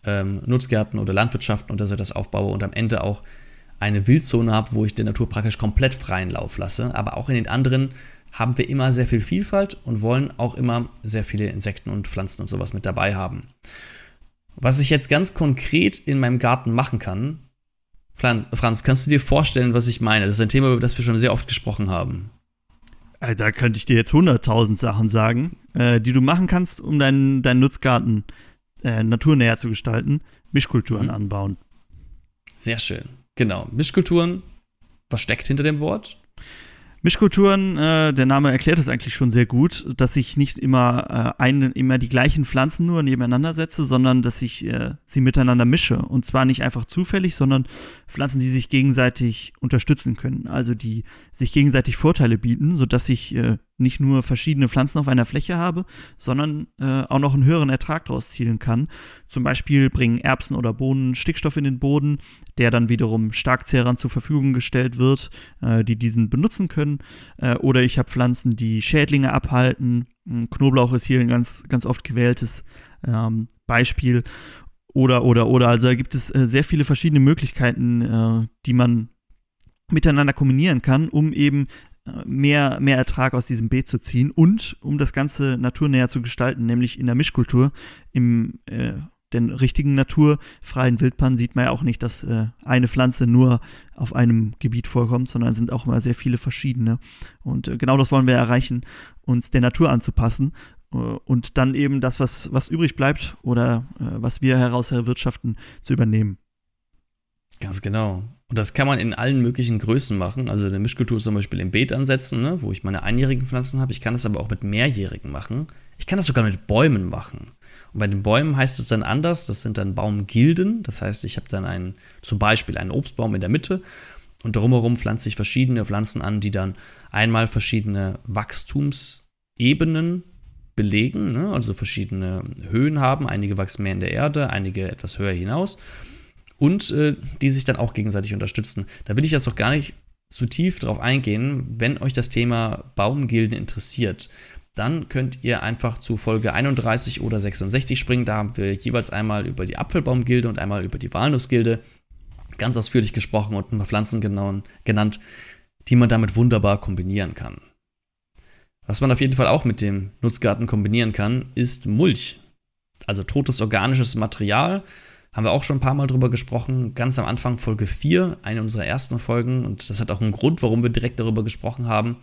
ähm, Nutzgärten oder Landwirtschaften oder so etwas aufbaue und am Ende auch eine Wildzone habe, wo ich der Natur praktisch komplett freien Lauf lasse. Aber auch in den anderen haben wir immer sehr viel Vielfalt und wollen auch immer sehr viele Insekten und Pflanzen und sowas mit dabei haben. Was ich jetzt ganz konkret in meinem Garten machen kann, Franz, kannst du dir vorstellen, was ich meine? Das ist ein Thema, über das wir schon sehr oft gesprochen haben. Äh, da könnte ich dir jetzt hunderttausend Sachen sagen, äh, die du machen kannst, um deinen, deinen Nutzgarten äh, naturnäher zu gestalten. Mischkulturen mhm. anbauen. Sehr schön. Genau, Mischkulturen. Was steckt hinter dem Wort? Mischkulturen, äh, der Name erklärt es eigentlich schon sehr gut, dass ich nicht immer, äh, ein, immer die gleichen Pflanzen nur nebeneinander setze, sondern dass ich äh, sie miteinander mische. Und zwar nicht einfach zufällig, sondern Pflanzen, die sich gegenseitig unterstützen können. Also die sich gegenseitig Vorteile bieten, sodass ich äh, nicht nur verschiedene Pflanzen auf einer Fläche habe, sondern äh, auch noch einen höheren Ertrag daraus zielen kann. Zum Beispiel bringen Erbsen oder Bohnen Stickstoff in den Boden, der dann wiederum Starkzehrern zur Verfügung gestellt wird, äh, die diesen benutzen können. Äh, oder ich habe Pflanzen, die Schädlinge abhalten. Knoblauch ist hier ein ganz, ganz oft gewähltes ähm, Beispiel. Oder, oder, oder. Also da gibt es äh, sehr viele verschiedene Möglichkeiten, äh, die man miteinander kombinieren kann, um eben mehr, mehr Ertrag aus diesem Beet zu ziehen und um das Ganze naturnäher zu gestalten, nämlich in der Mischkultur. Im äh, den richtigen naturfreien Wildbahn sieht man ja auch nicht, dass äh, eine Pflanze nur auf einem Gebiet vorkommt, sondern sind auch immer sehr viele verschiedene. Und äh, genau das wollen wir erreichen, uns der Natur anzupassen äh, und dann eben das, was, was übrig bleibt oder äh, was wir heraus erwirtschaften, zu übernehmen. Ganz genau. Und das kann man in allen möglichen Größen machen. Also eine Mischkultur zum Beispiel im Beet ansetzen, ne, wo ich meine einjährigen Pflanzen habe. Ich kann das aber auch mit mehrjährigen machen. Ich kann das sogar mit Bäumen machen. Und bei den Bäumen heißt es dann anders. Das sind dann Baumgilden. Das heißt, ich habe dann einen, zum Beispiel einen Obstbaum in der Mitte und drumherum pflanze ich verschiedene Pflanzen an, die dann einmal verschiedene Wachstumsebenen belegen, ne? also verschiedene Höhen haben. Einige wachsen mehr in der Erde, einige etwas höher hinaus und äh, die sich dann auch gegenseitig unterstützen. Da will ich jetzt doch gar nicht zu tief drauf eingehen. Wenn euch das Thema Baumgilden interessiert, dann könnt ihr einfach zu Folge 31 oder 66 springen. Da haben wir jeweils einmal über die Apfelbaumgilde und einmal über die Walnussgilde ganz ausführlich gesprochen und ein paar Pflanzen genannt, die man damit wunderbar kombinieren kann. Was man auf jeden Fall auch mit dem Nutzgarten kombinieren kann, ist Mulch. Also totes organisches Material, haben wir auch schon ein paar Mal drüber gesprochen, ganz am Anfang Folge 4, eine unserer ersten Folgen. Und das hat auch einen Grund, warum wir direkt darüber gesprochen haben.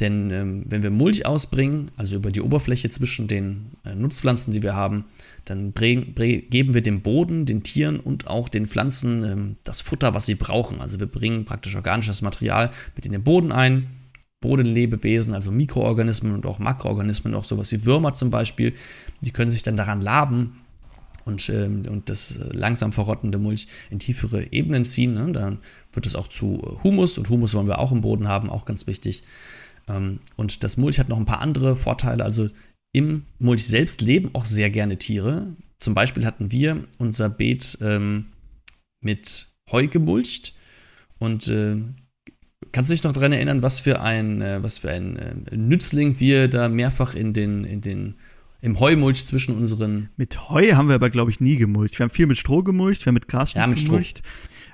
Denn ähm, wenn wir Mulch ausbringen, also über die Oberfläche zwischen den äh, Nutzpflanzen, die wir haben, dann geben wir dem Boden, den Tieren und auch den Pflanzen ähm, das Futter, was sie brauchen. Also wir bringen praktisch organisches Material mit in den Boden ein. Bodenlebewesen, also Mikroorganismen und auch Makroorganismen, auch sowas wie Würmer zum Beispiel, die können sich dann daran laben und, ähm, und das äh, langsam verrottende Mulch in tiefere Ebenen ziehen. Ne? Dann wird es auch zu äh, Humus und Humus wollen wir auch im Boden haben, auch ganz wichtig. Ähm, und das Mulch hat noch ein paar andere Vorteile. Also im Mulch selbst leben auch sehr gerne Tiere. Zum Beispiel hatten wir unser Beet ähm, mit Heu gemulcht und äh, Kannst du dich noch daran erinnern, was für ein, äh, was für ein Nützling wir da mehrfach in den, in den im Heumulch zwischen unseren. Mit Heu haben wir aber, glaube ich, nie gemulcht. Wir haben viel mit Stroh gemulcht, wir haben mit Gras ja, mit gemulcht.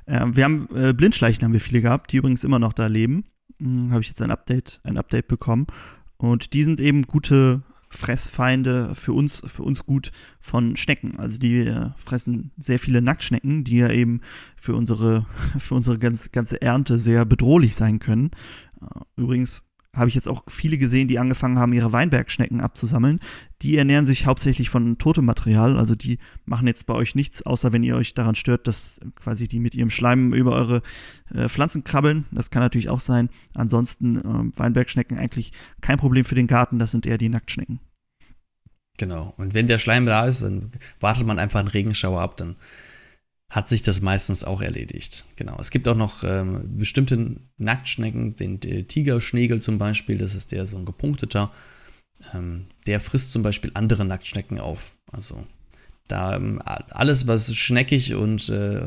Äh, wir haben äh, Blindschleichen haben wir viele gehabt, die übrigens immer noch da leben. Hm, Habe ich jetzt ein Update, ein Update bekommen. Und die sind eben gute Fressfeinde für uns, für uns gut von Schnecken. Also die äh, fressen sehr viele Nacktschnecken, die ja eben für unsere, [laughs] für unsere ganz, ganze Ernte sehr bedrohlich sein können. Äh, übrigens habe ich jetzt auch viele gesehen, die angefangen haben, ihre Weinbergschnecken abzusammeln. Die ernähren sich hauptsächlich von totem Material. Also die machen jetzt bei euch nichts, außer wenn ihr euch daran stört, dass quasi die mit ihrem Schleim über eure äh, Pflanzen krabbeln. Das kann natürlich auch sein. Ansonsten äh, Weinbergschnecken eigentlich kein Problem für den Garten. Das sind eher die Nacktschnecken. Genau. Und wenn der Schleim da ist, dann wartet man einfach einen Regenschauer ab, dann hat sich das meistens auch erledigt. Genau. Es gibt auch noch ähm, bestimmte Nacktschnecken, den, den Tigerschnegel zum Beispiel, das ist der so ein gepunkteter. Ähm, der frisst zum Beispiel andere Nacktschnecken auf. Also da ähm, alles, was schneckig und, äh,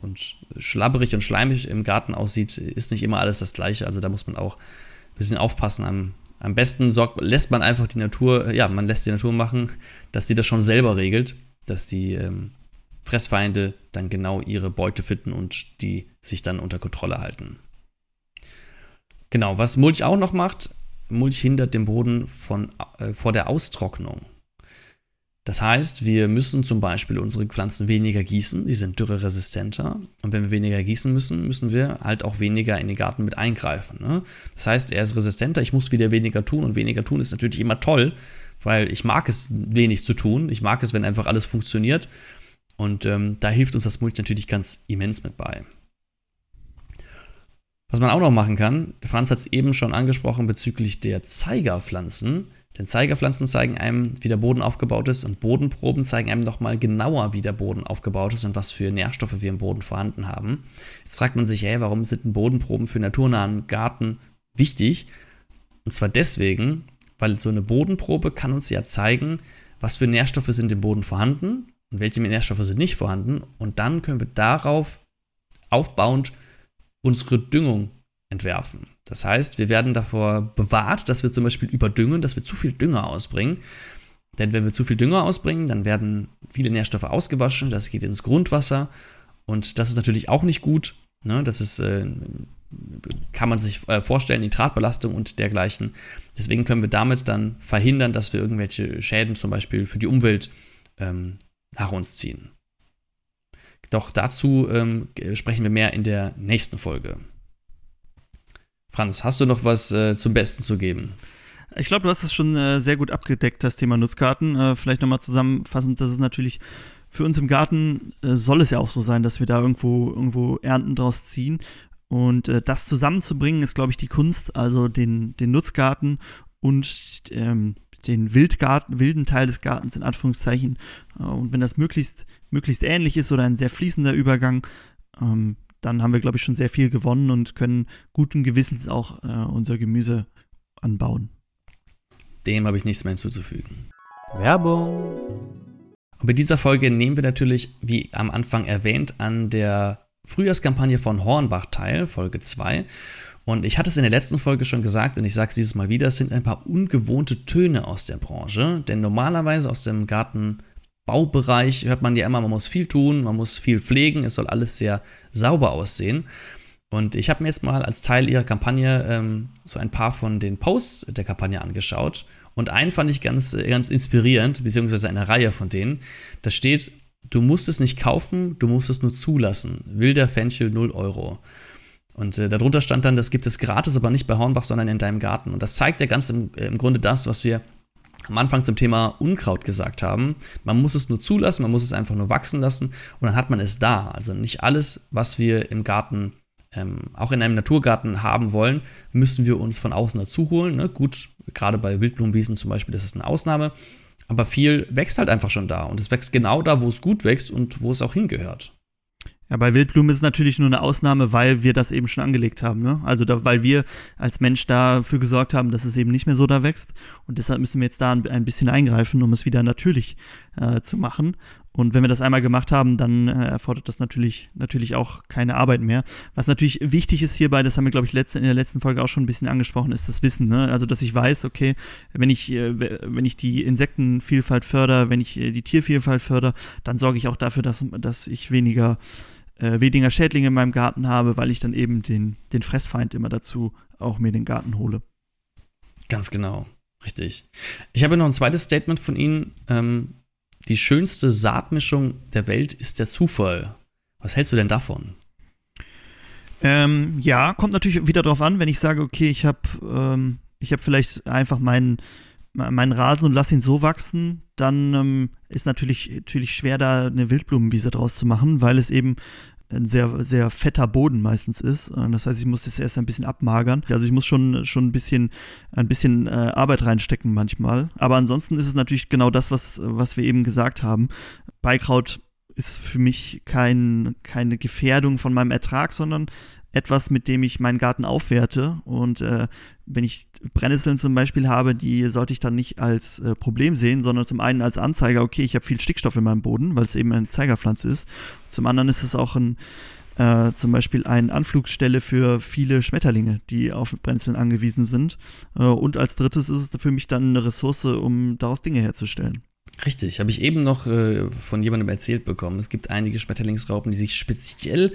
und schlabberig und schleimig im Garten aussieht, ist nicht immer alles das gleiche. Also da muss man auch ein bisschen aufpassen. Am, am besten sorgt, lässt man einfach die Natur, ja, man lässt die Natur machen, dass sie das schon selber regelt, dass die ähm, Fressfeinde dann genau ihre Beute finden und die sich dann unter Kontrolle halten. Genau, was Mulch auch noch macht, Mulch hindert den Boden von, äh, vor der Austrocknung. Das heißt, wir müssen zum Beispiel unsere Pflanzen weniger gießen, die sind dürreresistenter. Und wenn wir weniger gießen müssen, müssen wir halt auch weniger in den Garten mit eingreifen. Ne? Das heißt, er ist resistenter, ich muss wieder weniger tun und weniger tun ist natürlich immer toll, weil ich mag es, wenig zu tun. Ich mag es, wenn einfach alles funktioniert. Und ähm, da hilft uns das Mulch natürlich ganz immens mit bei. Was man auch noch machen kann, Franz hat es eben schon angesprochen bezüglich der Zeigerpflanzen. Denn Zeigerpflanzen zeigen einem, wie der Boden aufgebaut ist und Bodenproben zeigen einem nochmal genauer, wie der Boden aufgebaut ist und was für Nährstoffe wir im Boden vorhanden haben. Jetzt fragt man sich, hey, warum sind Bodenproben für naturnahen Garten wichtig? Und zwar deswegen, weil so eine Bodenprobe kann uns ja zeigen, was für Nährstoffe sind im Boden vorhanden und welche Nährstoffe sind nicht vorhanden. Und dann können wir darauf aufbauend unsere Düngung entwerfen. Das heißt, wir werden davor bewahrt, dass wir zum Beispiel überdüngen, dass wir zu viel Dünger ausbringen. Denn wenn wir zu viel Dünger ausbringen, dann werden viele Nährstoffe ausgewaschen, das geht ins Grundwasser und das ist natürlich auch nicht gut. Ne? Das ist, äh, kann man sich äh, vorstellen, Nitratbelastung und dergleichen. Deswegen können wir damit dann verhindern, dass wir irgendwelche Schäden zum Beispiel für die Umwelt ähm, nach uns ziehen. Doch dazu ähm, sprechen wir mehr in der nächsten Folge. Franz, hast du noch was äh, zum Besten zu geben? Ich glaube, du hast es schon äh, sehr gut abgedeckt, das Thema Nutzkarten. Äh, vielleicht nochmal zusammenfassend, dass es natürlich für uns im Garten äh, soll es ja auch so sein, dass wir da irgendwo, irgendwo Ernten draus ziehen. Und äh, das zusammenzubringen, ist, glaube ich, die Kunst, also den, den Nutzgarten und ähm, den Wildgarten, wilden Teil des Gartens in Anführungszeichen. Äh, und wenn das möglichst, möglichst ähnlich ist oder ein sehr fließender Übergang, ähm, dann haben wir, glaube ich, schon sehr viel gewonnen und können guten Gewissens auch äh, unser Gemüse anbauen. Dem habe ich nichts mehr hinzuzufügen. Werbung. Und bei dieser Folge nehmen wir natürlich, wie am Anfang erwähnt, an der Frühjahrskampagne von Hornbach teil, Folge 2. Und ich hatte es in der letzten Folge schon gesagt und ich sage es dieses Mal wieder, es sind ein paar ungewohnte Töne aus der Branche, denn normalerweise aus dem Gartenbaubereich hört man ja immer, man muss viel tun, man muss viel pflegen, es soll alles sehr sauber aussehen. Und ich habe mir jetzt mal als Teil ihrer Kampagne ähm, so ein paar von den Posts der Kampagne angeschaut. Und einen fand ich ganz, ganz inspirierend, beziehungsweise eine Reihe von denen. Da steht, du musst es nicht kaufen, du musst es nur zulassen. Wilder Fenchel 0 Euro. Und äh, darunter stand dann, das gibt es gratis, aber nicht bei Hornbach, sondern in deinem Garten. Und das zeigt ja ganz im, äh, im Grunde das, was wir am Anfang zum Thema Unkraut gesagt haben. Man muss es nur zulassen, man muss es einfach nur wachsen lassen und dann hat man es da. Also nicht alles, was wir im Garten, ähm, auch in einem Naturgarten haben wollen, müssen wir uns von außen dazu holen. Ne? Gut, gerade bei Wildblumenwiesen zum Beispiel, das ist eine Ausnahme. Aber viel wächst halt einfach schon da und es wächst genau da, wo es gut wächst und wo es auch hingehört. Ja, bei Wildblumen ist es natürlich nur eine Ausnahme, weil wir das eben schon angelegt haben. Ne? Also da, weil wir als Mensch dafür gesorgt haben, dass es eben nicht mehr so da wächst. Und deshalb müssen wir jetzt da ein, bisschen eingreifen, um es wieder natürlich äh, zu machen. Und wenn wir das einmal gemacht haben, dann äh, erfordert das natürlich, natürlich auch keine Arbeit mehr. Was natürlich wichtig ist hierbei, das haben wir, glaube ich, letzte, in der letzten Folge auch schon ein bisschen angesprochen, ist das Wissen. Ne? Also, dass ich weiß, okay, wenn ich, äh, wenn ich die Insektenvielfalt fördere, wenn ich äh, die Tiervielfalt fördere, dann sorge ich auch dafür, dass, dass ich weniger, äh, weniger Schädlinge in meinem Garten habe, weil ich dann eben den, den Fressfeind immer dazu auch mir den Garten hole. Ganz genau. Richtig. Ich habe noch ein zweites Statement von Ihnen. Ähm, die schönste Saatmischung der Welt ist der Zufall. Was hältst du denn davon? Ähm, ja, kommt natürlich wieder darauf an, wenn ich sage, okay, ich habe ähm, ich hab vielleicht einfach meinen meinen Rasen und lasse ihn so wachsen, dann ähm, ist natürlich, natürlich schwer, da eine Wildblumenwiese draus zu machen, weil es eben ein sehr, sehr fetter Boden meistens ist. Das heißt, ich muss es erst ein bisschen abmagern. Also ich muss schon, schon ein bisschen, ein bisschen äh, Arbeit reinstecken manchmal. Aber ansonsten ist es natürlich genau das, was, was wir eben gesagt haben. Beikraut ist für mich kein, keine Gefährdung von meinem Ertrag, sondern etwas, mit dem ich meinen Garten aufwerte. Und äh, wenn ich Brennnesseln zum Beispiel habe, die sollte ich dann nicht als äh, Problem sehen, sondern zum einen als Anzeiger, okay, ich habe viel Stickstoff in meinem Boden, weil es eben eine Zeigerpflanze ist. Zum anderen ist es auch ein, äh, zum Beispiel eine Anflugsstelle für viele Schmetterlinge, die auf Brennnesseln angewiesen sind. Äh, und als drittes ist es für mich dann eine Ressource, um daraus Dinge herzustellen. Richtig, habe ich eben noch äh, von jemandem erzählt bekommen. Es gibt einige Schmetterlingsraupen, die sich speziell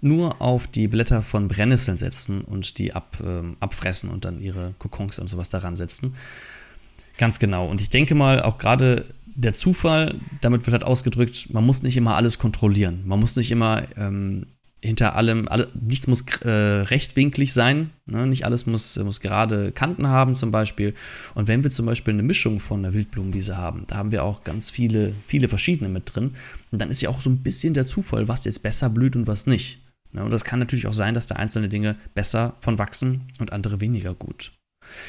nur auf die Blätter von Brennnesseln setzen und die ab, ähm, abfressen und dann ihre Kokons und sowas daran setzen. Ganz genau. Und ich denke mal, auch gerade der Zufall, damit wird halt ausgedrückt, man muss nicht immer alles kontrollieren. Man muss nicht immer ähm, hinter allem, alle, nichts muss äh, rechtwinklig sein, ne? nicht alles muss, muss gerade Kanten haben zum Beispiel. Und wenn wir zum Beispiel eine Mischung von einer Wildblumenwiese haben, da haben wir auch ganz viele, viele verschiedene mit drin. Und dann ist ja auch so ein bisschen der Zufall, was jetzt besser blüht und was nicht. Ne? Und das kann natürlich auch sein, dass da einzelne Dinge besser von wachsen und andere weniger gut.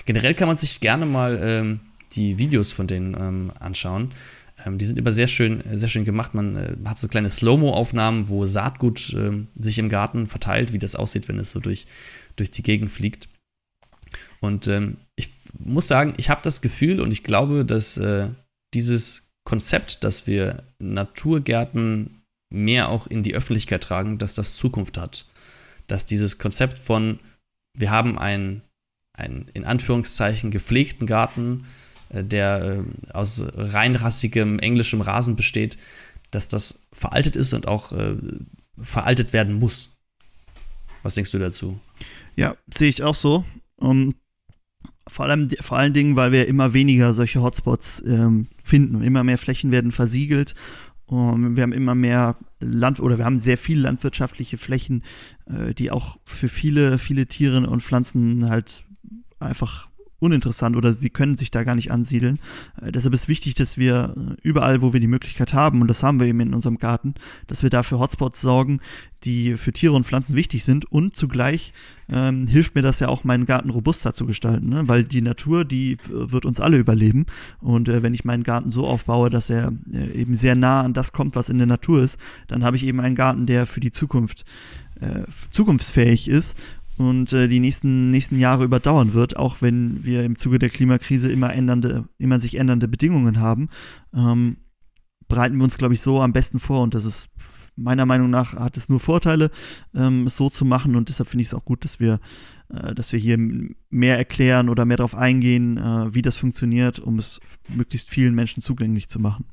Generell kann man sich gerne mal ähm, die Videos von denen ähm, anschauen. Ähm, die sind immer sehr schön, sehr schön gemacht. Man äh, hat so kleine Slow-Mo-Aufnahmen, wo Saatgut äh, sich im Garten verteilt, wie das aussieht, wenn es so durch, durch die Gegend fliegt. Und ähm, ich muss sagen, ich habe das Gefühl und ich glaube, dass äh, dieses Konzept, dass wir Naturgärten mehr auch in die Öffentlichkeit tragen, dass das Zukunft hat. Dass dieses Konzept von, wir haben einen, einen in Anführungszeichen gepflegten Garten, äh, der äh, aus reinrassigem englischem Rasen besteht, dass das veraltet ist und auch äh, veraltet werden muss. Was denkst du dazu? Ja, sehe ich auch so. Um, vor, allem, vor allen Dingen, weil wir immer weniger solche Hotspots ähm, finden. Immer mehr Flächen werden versiegelt wir haben immer mehr Land oder wir haben sehr viele landwirtschaftliche Flächen, äh, die auch für viele, viele Tiere und Pflanzen halt einfach uninteressant oder sie können sich da gar nicht ansiedeln. Äh, deshalb ist wichtig, dass wir äh, überall, wo wir die Möglichkeit haben, und das haben wir eben in unserem Garten, dass wir dafür Hotspots sorgen, die für Tiere und Pflanzen wichtig sind und zugleich ähm, hilft mir das ja auch, meinen Garten robuster zu gestalten, ne? weil die Natur, die äh, wird uns alle überleben und äh, wenn ich meinen Garten so aufbaue, dass er äh, eben sehr nah an das kommt, was in der Natur ist, dann habe ich eben einen Garten, der für die Zukunft äh, zukunftsfähig ist und äh, die nächsten, nächsten Jahre überdauern wird, auch wenn wir im Zuge der Klimakrise immer ändernde, immer sich ändernde Bedingungen haben, ähm, bereiten wir uns, glaube ich, so am besten vor und das ist meiner Meinung nach hat es nur Vorteile, ähm, es so zu machen und deshalb finde ich es auch gut, dass wir, äh, dass wir hier mehr erklären oder mehr darauf eingehen, äh, wie das funktioniert, um es möglichst vielen Menschen zugänglich zu machen.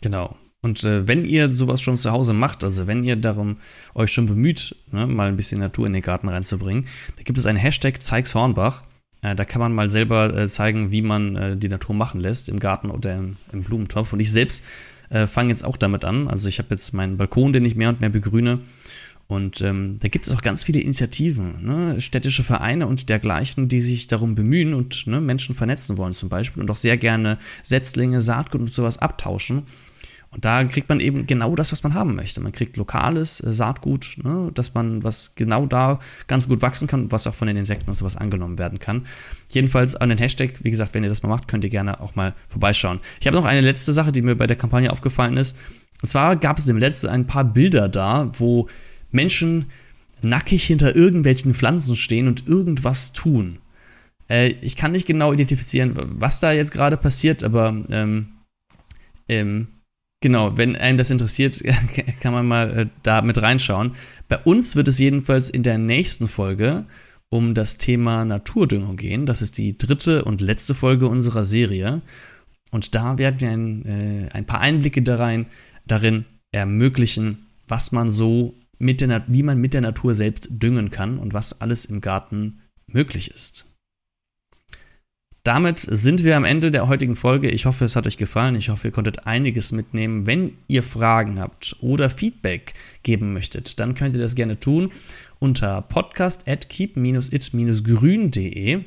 Genau. Und äh, wenn ihr sowas schon zu Hause macht, also wenn ihr darum euch schon bemüht, ne, mal ein bisschen Natur in den Garten reinzubringen, da gibt es einen Hashtag Zeigshornbach. Äh, da kann man mal selber äh, zeigen, wie man äh, die Natur machen lässt im Garten oder im, im Blumentopf. Und ich selbst äh, fange jetzt auch damit an. Also ich habe jetzt meinen Balkon, den ich mehr und mehr begrüne. Und ähm, da gibt es auch ganz viele Initiativen, ne? städtische Vereine und dergleichen, die sich darum bemühen und ne, Menschen vernetzen wollen zum Beispiel und auch sehr gerne Setzlinge, Saatgut und sowas abtauschen. Und da kriegt man eben genau das, was man haben möchte. Man kriegt lokales äh, Saatgut, ne, dass man was genau da ganz gut wachsen kann, was auch von den Insekten und sowas angenommen werden kann. Jedenfalls an den Hashtag, wie gesagt, wenn ihr das mal macht, könnt ihr gerne auch mal vorbeischauen. Ich habe noch eine letzte Sache, die mir bei der Kampagne aufgefallen ist. Und zwar gab es im letzten ein paar Bilder da, wo Menschen nackig hinter irgendwelchen Pflanzen stehen und irgendwas tun. Äh, ich kann nicht genau identifizieren, was da jetzt gerade passiert, aber ähm, ähm, Genau, wenn einem das interessiert, [laughs] kann man mal äh, da mit reinschauen. Bei uns wird es jedenfalls in der nächsten Folge um das Thema Naturdüngung gehen. Das ist die dritte und letzte Folge unserer Serie. Und da werden wir ein, äh, ein paar Einblicke darein, darin ermöglichen, was man so mit der, wie man mit der Natur selbst düngen kann und was alles im Garten möglich ist. Damit sind wir am Ende der heutigen Folge. Ich hoffe, es hat euch gefallen. Ich hoffe, ihr konntet einiges mitnehmen. Wenn ihr Fragen habt oder Feedback geben möchtet, dann könnt ihr das gerne tun unter podcast at keep-it-grün.de.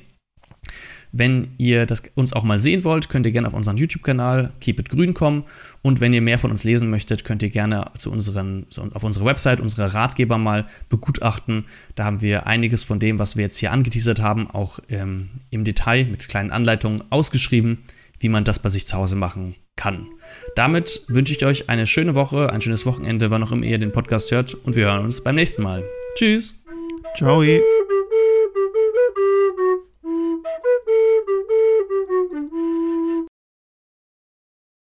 Wenn ihr das uns auch mal sehen wollt, könnt ihr gerne auf unseren YouTube-Kanal Keep It Grün kommen. Und wenn ihr mehr von uns lesen möchtet, könnt ihr gerne zu unseren, auf unserer Website unsere Ratgeber mal begutachten. Da haben wir einiges von dem, was wir jetzt hier angeteasert haben, auch ähm, im Detail mit kleinen Anleitungen ausgeschrieben, wie man das bei sich zu Hause machen kann. Damit wünsche ich euch eine schöne Woche, ein schönes Wochenende, wann auch immer ihr den Podcast hört. Und wir hören uns beim nächsten Mal. Tschüss. Ciao.